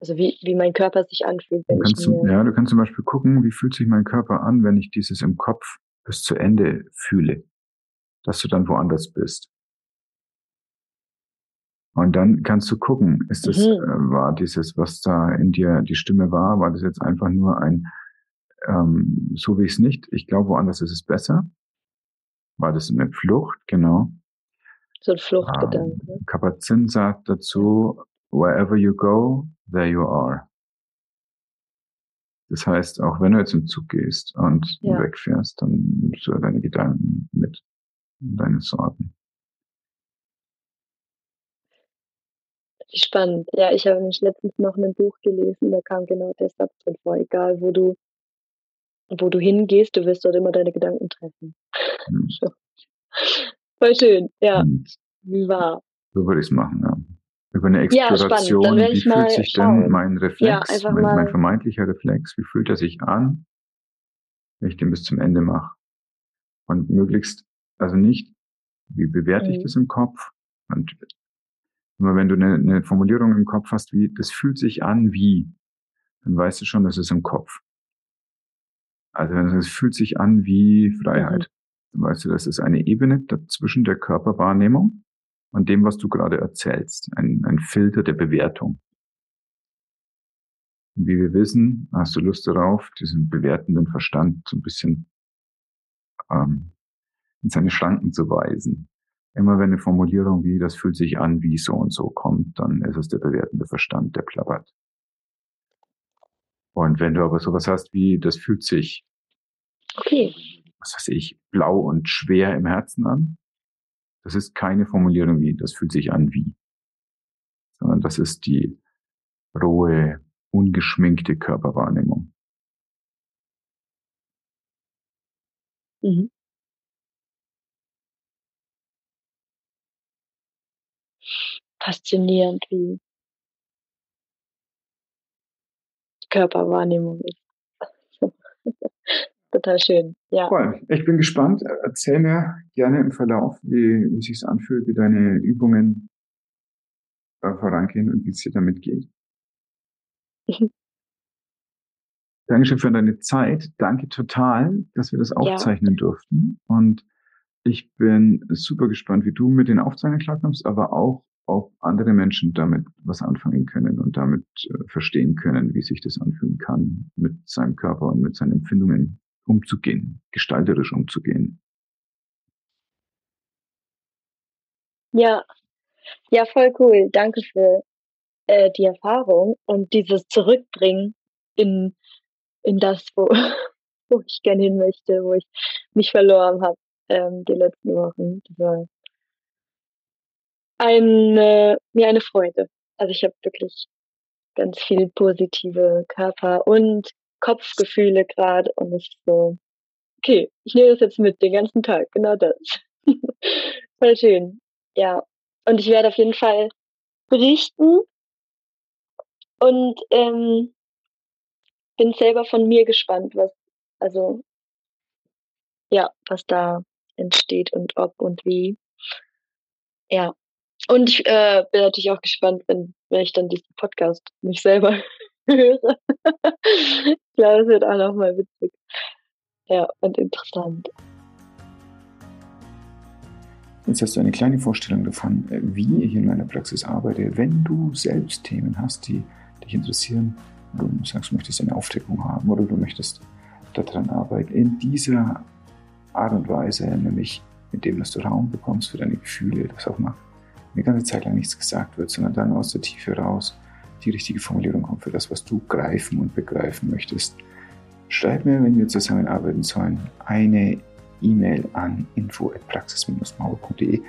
Also wie, wie mein Körper sich anfühlt, wenn ich mir Ja, du kannst zum Beispiel gucken, wie fühlt sich mein Körper an, wenn ich dieses im Kopf bis zu Ende fühle, dass du dann woanders bist. Und dann kannst du gucken, ist das, mhm. äh, war dieses, was da in dir die Stimme war, war das jetzt einfach nur ein, ähm, so wie ich es nicht, ich glaube, woanders ist es besser? War das eine Flucht, genau? So ein Fluchtgedanke. Ähm, Kapazin sagt dazu, wherever you go, there you are. Das heißt, auch wenn du jetzt im Zug gehst und ja. wegfährst, dann nimmst du deine Gedanken mit, deine Sorgen. Spannend. Ja, ich habe nämlich letztens noch ein Buch gelesen, da kam genau der Satz drin vor, egal wo du, wo du hingehst, du wirst dort immer deine Gedanken treffen. Hm. Voll schön, ja. Und Wie war? So würde ich es machen, ja über eine Exploration, ja, wie fühlt sich schauen. denn mein Reflex, ja, mein, mein, vermeintlicher Reflex, wie fühlt er sich an, wenn ich den bis zum Ende mache? Und möglichst, also nicht, wie bewerte mhm. ich das im Kopf? Und immer wenn du eine, eine Formulierung im Kopf hast, wie, das fühlt sich an wie, dann weißt du schon, das ist im Kopf. Also es fühlt sich an wie Freiheit. Mhm. Dann weißt du, das ist eine Ebene dazwischen der Körperwahrnehmung an dem, was du gerade erzählst. Ein, ein Filter der Bewertung. Und wie wir wissen, hast du Lust darauf, diesen bewertenden Verstand so ein bisschen ähm, in seine Schranken zu weisen. Immer wenn eine Formulierung wie, das fühlt sich an, wie so und so kommt, dann ist es der bewertende Verstand, der plappert. Und wenn du aber sowas hast wie, das fühlt sich, okay. was weiß ich, blau und schwer im Herzen an, das ist keine Formulierung wie, das fühlt sich an wie, sondern das ist die rohe, ungeschminkte Körperwahrnehmung. Mhm. Faszinierend, wie Körperwahrnehmung ist. total schön. Ja. Cool. Ich bin gespannt. Erzähl mir gerne im Verlauf, wie, wie sich anfühlt, wie deine Übungen äh, vorangehen und wie es dir damit geht. Dankeschön für deine Zeit. Danke total, dass wir das aufzeichnen ja. durften. Und ich bin super gespannt, wie du mit den Aufzeichnungen klarkommst, aber auch, ob andere Menschen damit was anfangen können und damit äh, verstehen können, wie sich das anfühlen kann, mit seinem Körper und mit seinen Empfindungen umzugehen, gestalterisch umzugehen. Ja, ja, voll cool. Danke für äh, die Erfahrung und dieses Zurückbringen in, in das, wo, wo ich gerne hin möchte, wo ich mich verloren habe ähm, die letzten Wochen. Das war eine, mir eine Freude. Also ich habe wirklich ganz viel positive Körper- und Kopfgefühle gerade und ich so, okay, ich nehme das jetzt mit den ganzen Tag, genau das. Voll schön. Ja. Und ich werde auf jeden Fall berichten und ähm, bin selber von mir gespannt, was, also, ja, was da entsteht und ob und wie. Ja. Und ich äh, bin natürlich auch gespannt, wenn, wenn ich dann diesen Podcast mich selber höre. ich glaube, es wird auch nochmal witzig. Ja, und interessant. Jetzt hast du eine kleine Vorstellung davon, wie ich in meiner Praxis arbeite. Wenn du selbst Themen hast, die dich interessieren, du sagst, du möchtest eine Aufdeckung haben oder du möchtest daran arbeiten, in dieser Art und Weise, nämlich mit dem, dass du Raum bekommst für deine Gefühle, dass auch mal eine ganze Zeit lang nichts gesagt wird, sondern dann aus der Tiefe raus die richtige Formulierung kommt für das, was du greifen und begreifen möchtest. Schreib mir, wenn wir zusammenarbeiten sollen, eine E-Mail an info.praxis-mauer.de.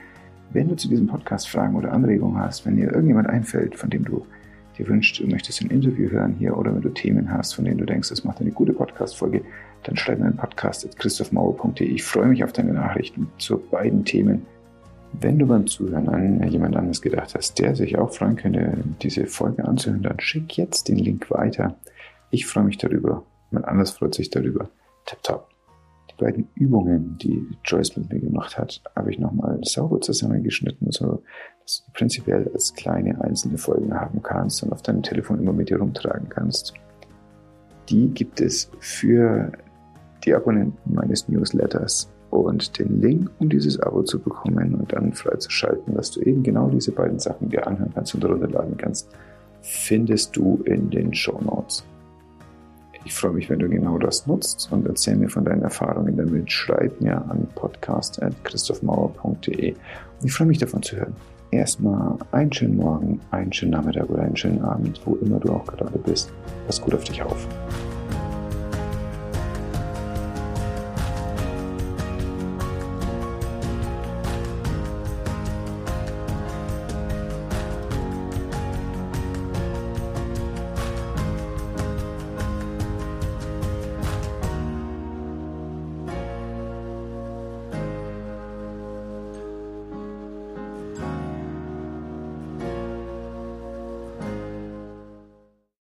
Wenn du zu diesem Podcast Fragen oder Anregungen hast, wenn dir irgendjemand einfällt, von dem du dir wünschst, du möchtest ein Interview hören hier oder wenn du Themen hast, von denen du denkst, das macht eine gute Podcast-Folge, dann schreib mir einen Podcast at christophmauer.de. Ich freue mich auf deine Nachrichten zu beiden Themen wenn du beim Zuhören an jemand anderes gedacht hast, der sich auch freuen könnte, diese Folge anzuhören, dann schick jetzt den Link weiter. Ich freue mich darüber. Jemand anders freut sich darüber. Tip top. Die beiden Übungen, die Joyce mit mir gemacht hat, habe ich nochmal sauber zusammengeschnitten, so das du prinzipiell als kleine einzelne Folgen haben kannst und auf deinem Telefon immer mit dir rumtragen kannst. Die gibt es für die Abonnenten meines Newsletters und den Link, um dieses Abo zu bekommen und dann freizuschalten, dass du eben genau diese beiden Sachen dir anhören kannst und runterladen kannst, findest du in den Show Notes. Ich freue mich, wenn du genau das nutzt und erzähl mir von deinen Erfahrungen damit. Schreib mir an podcast.christophmauer.de. Ich freue mich davon zu hören. Erstmal einen schönen Morgen, einen schönen Nachmittag oder einen schönen Abend, wo immer du auch gerade bist. Pass gut auf dich auf.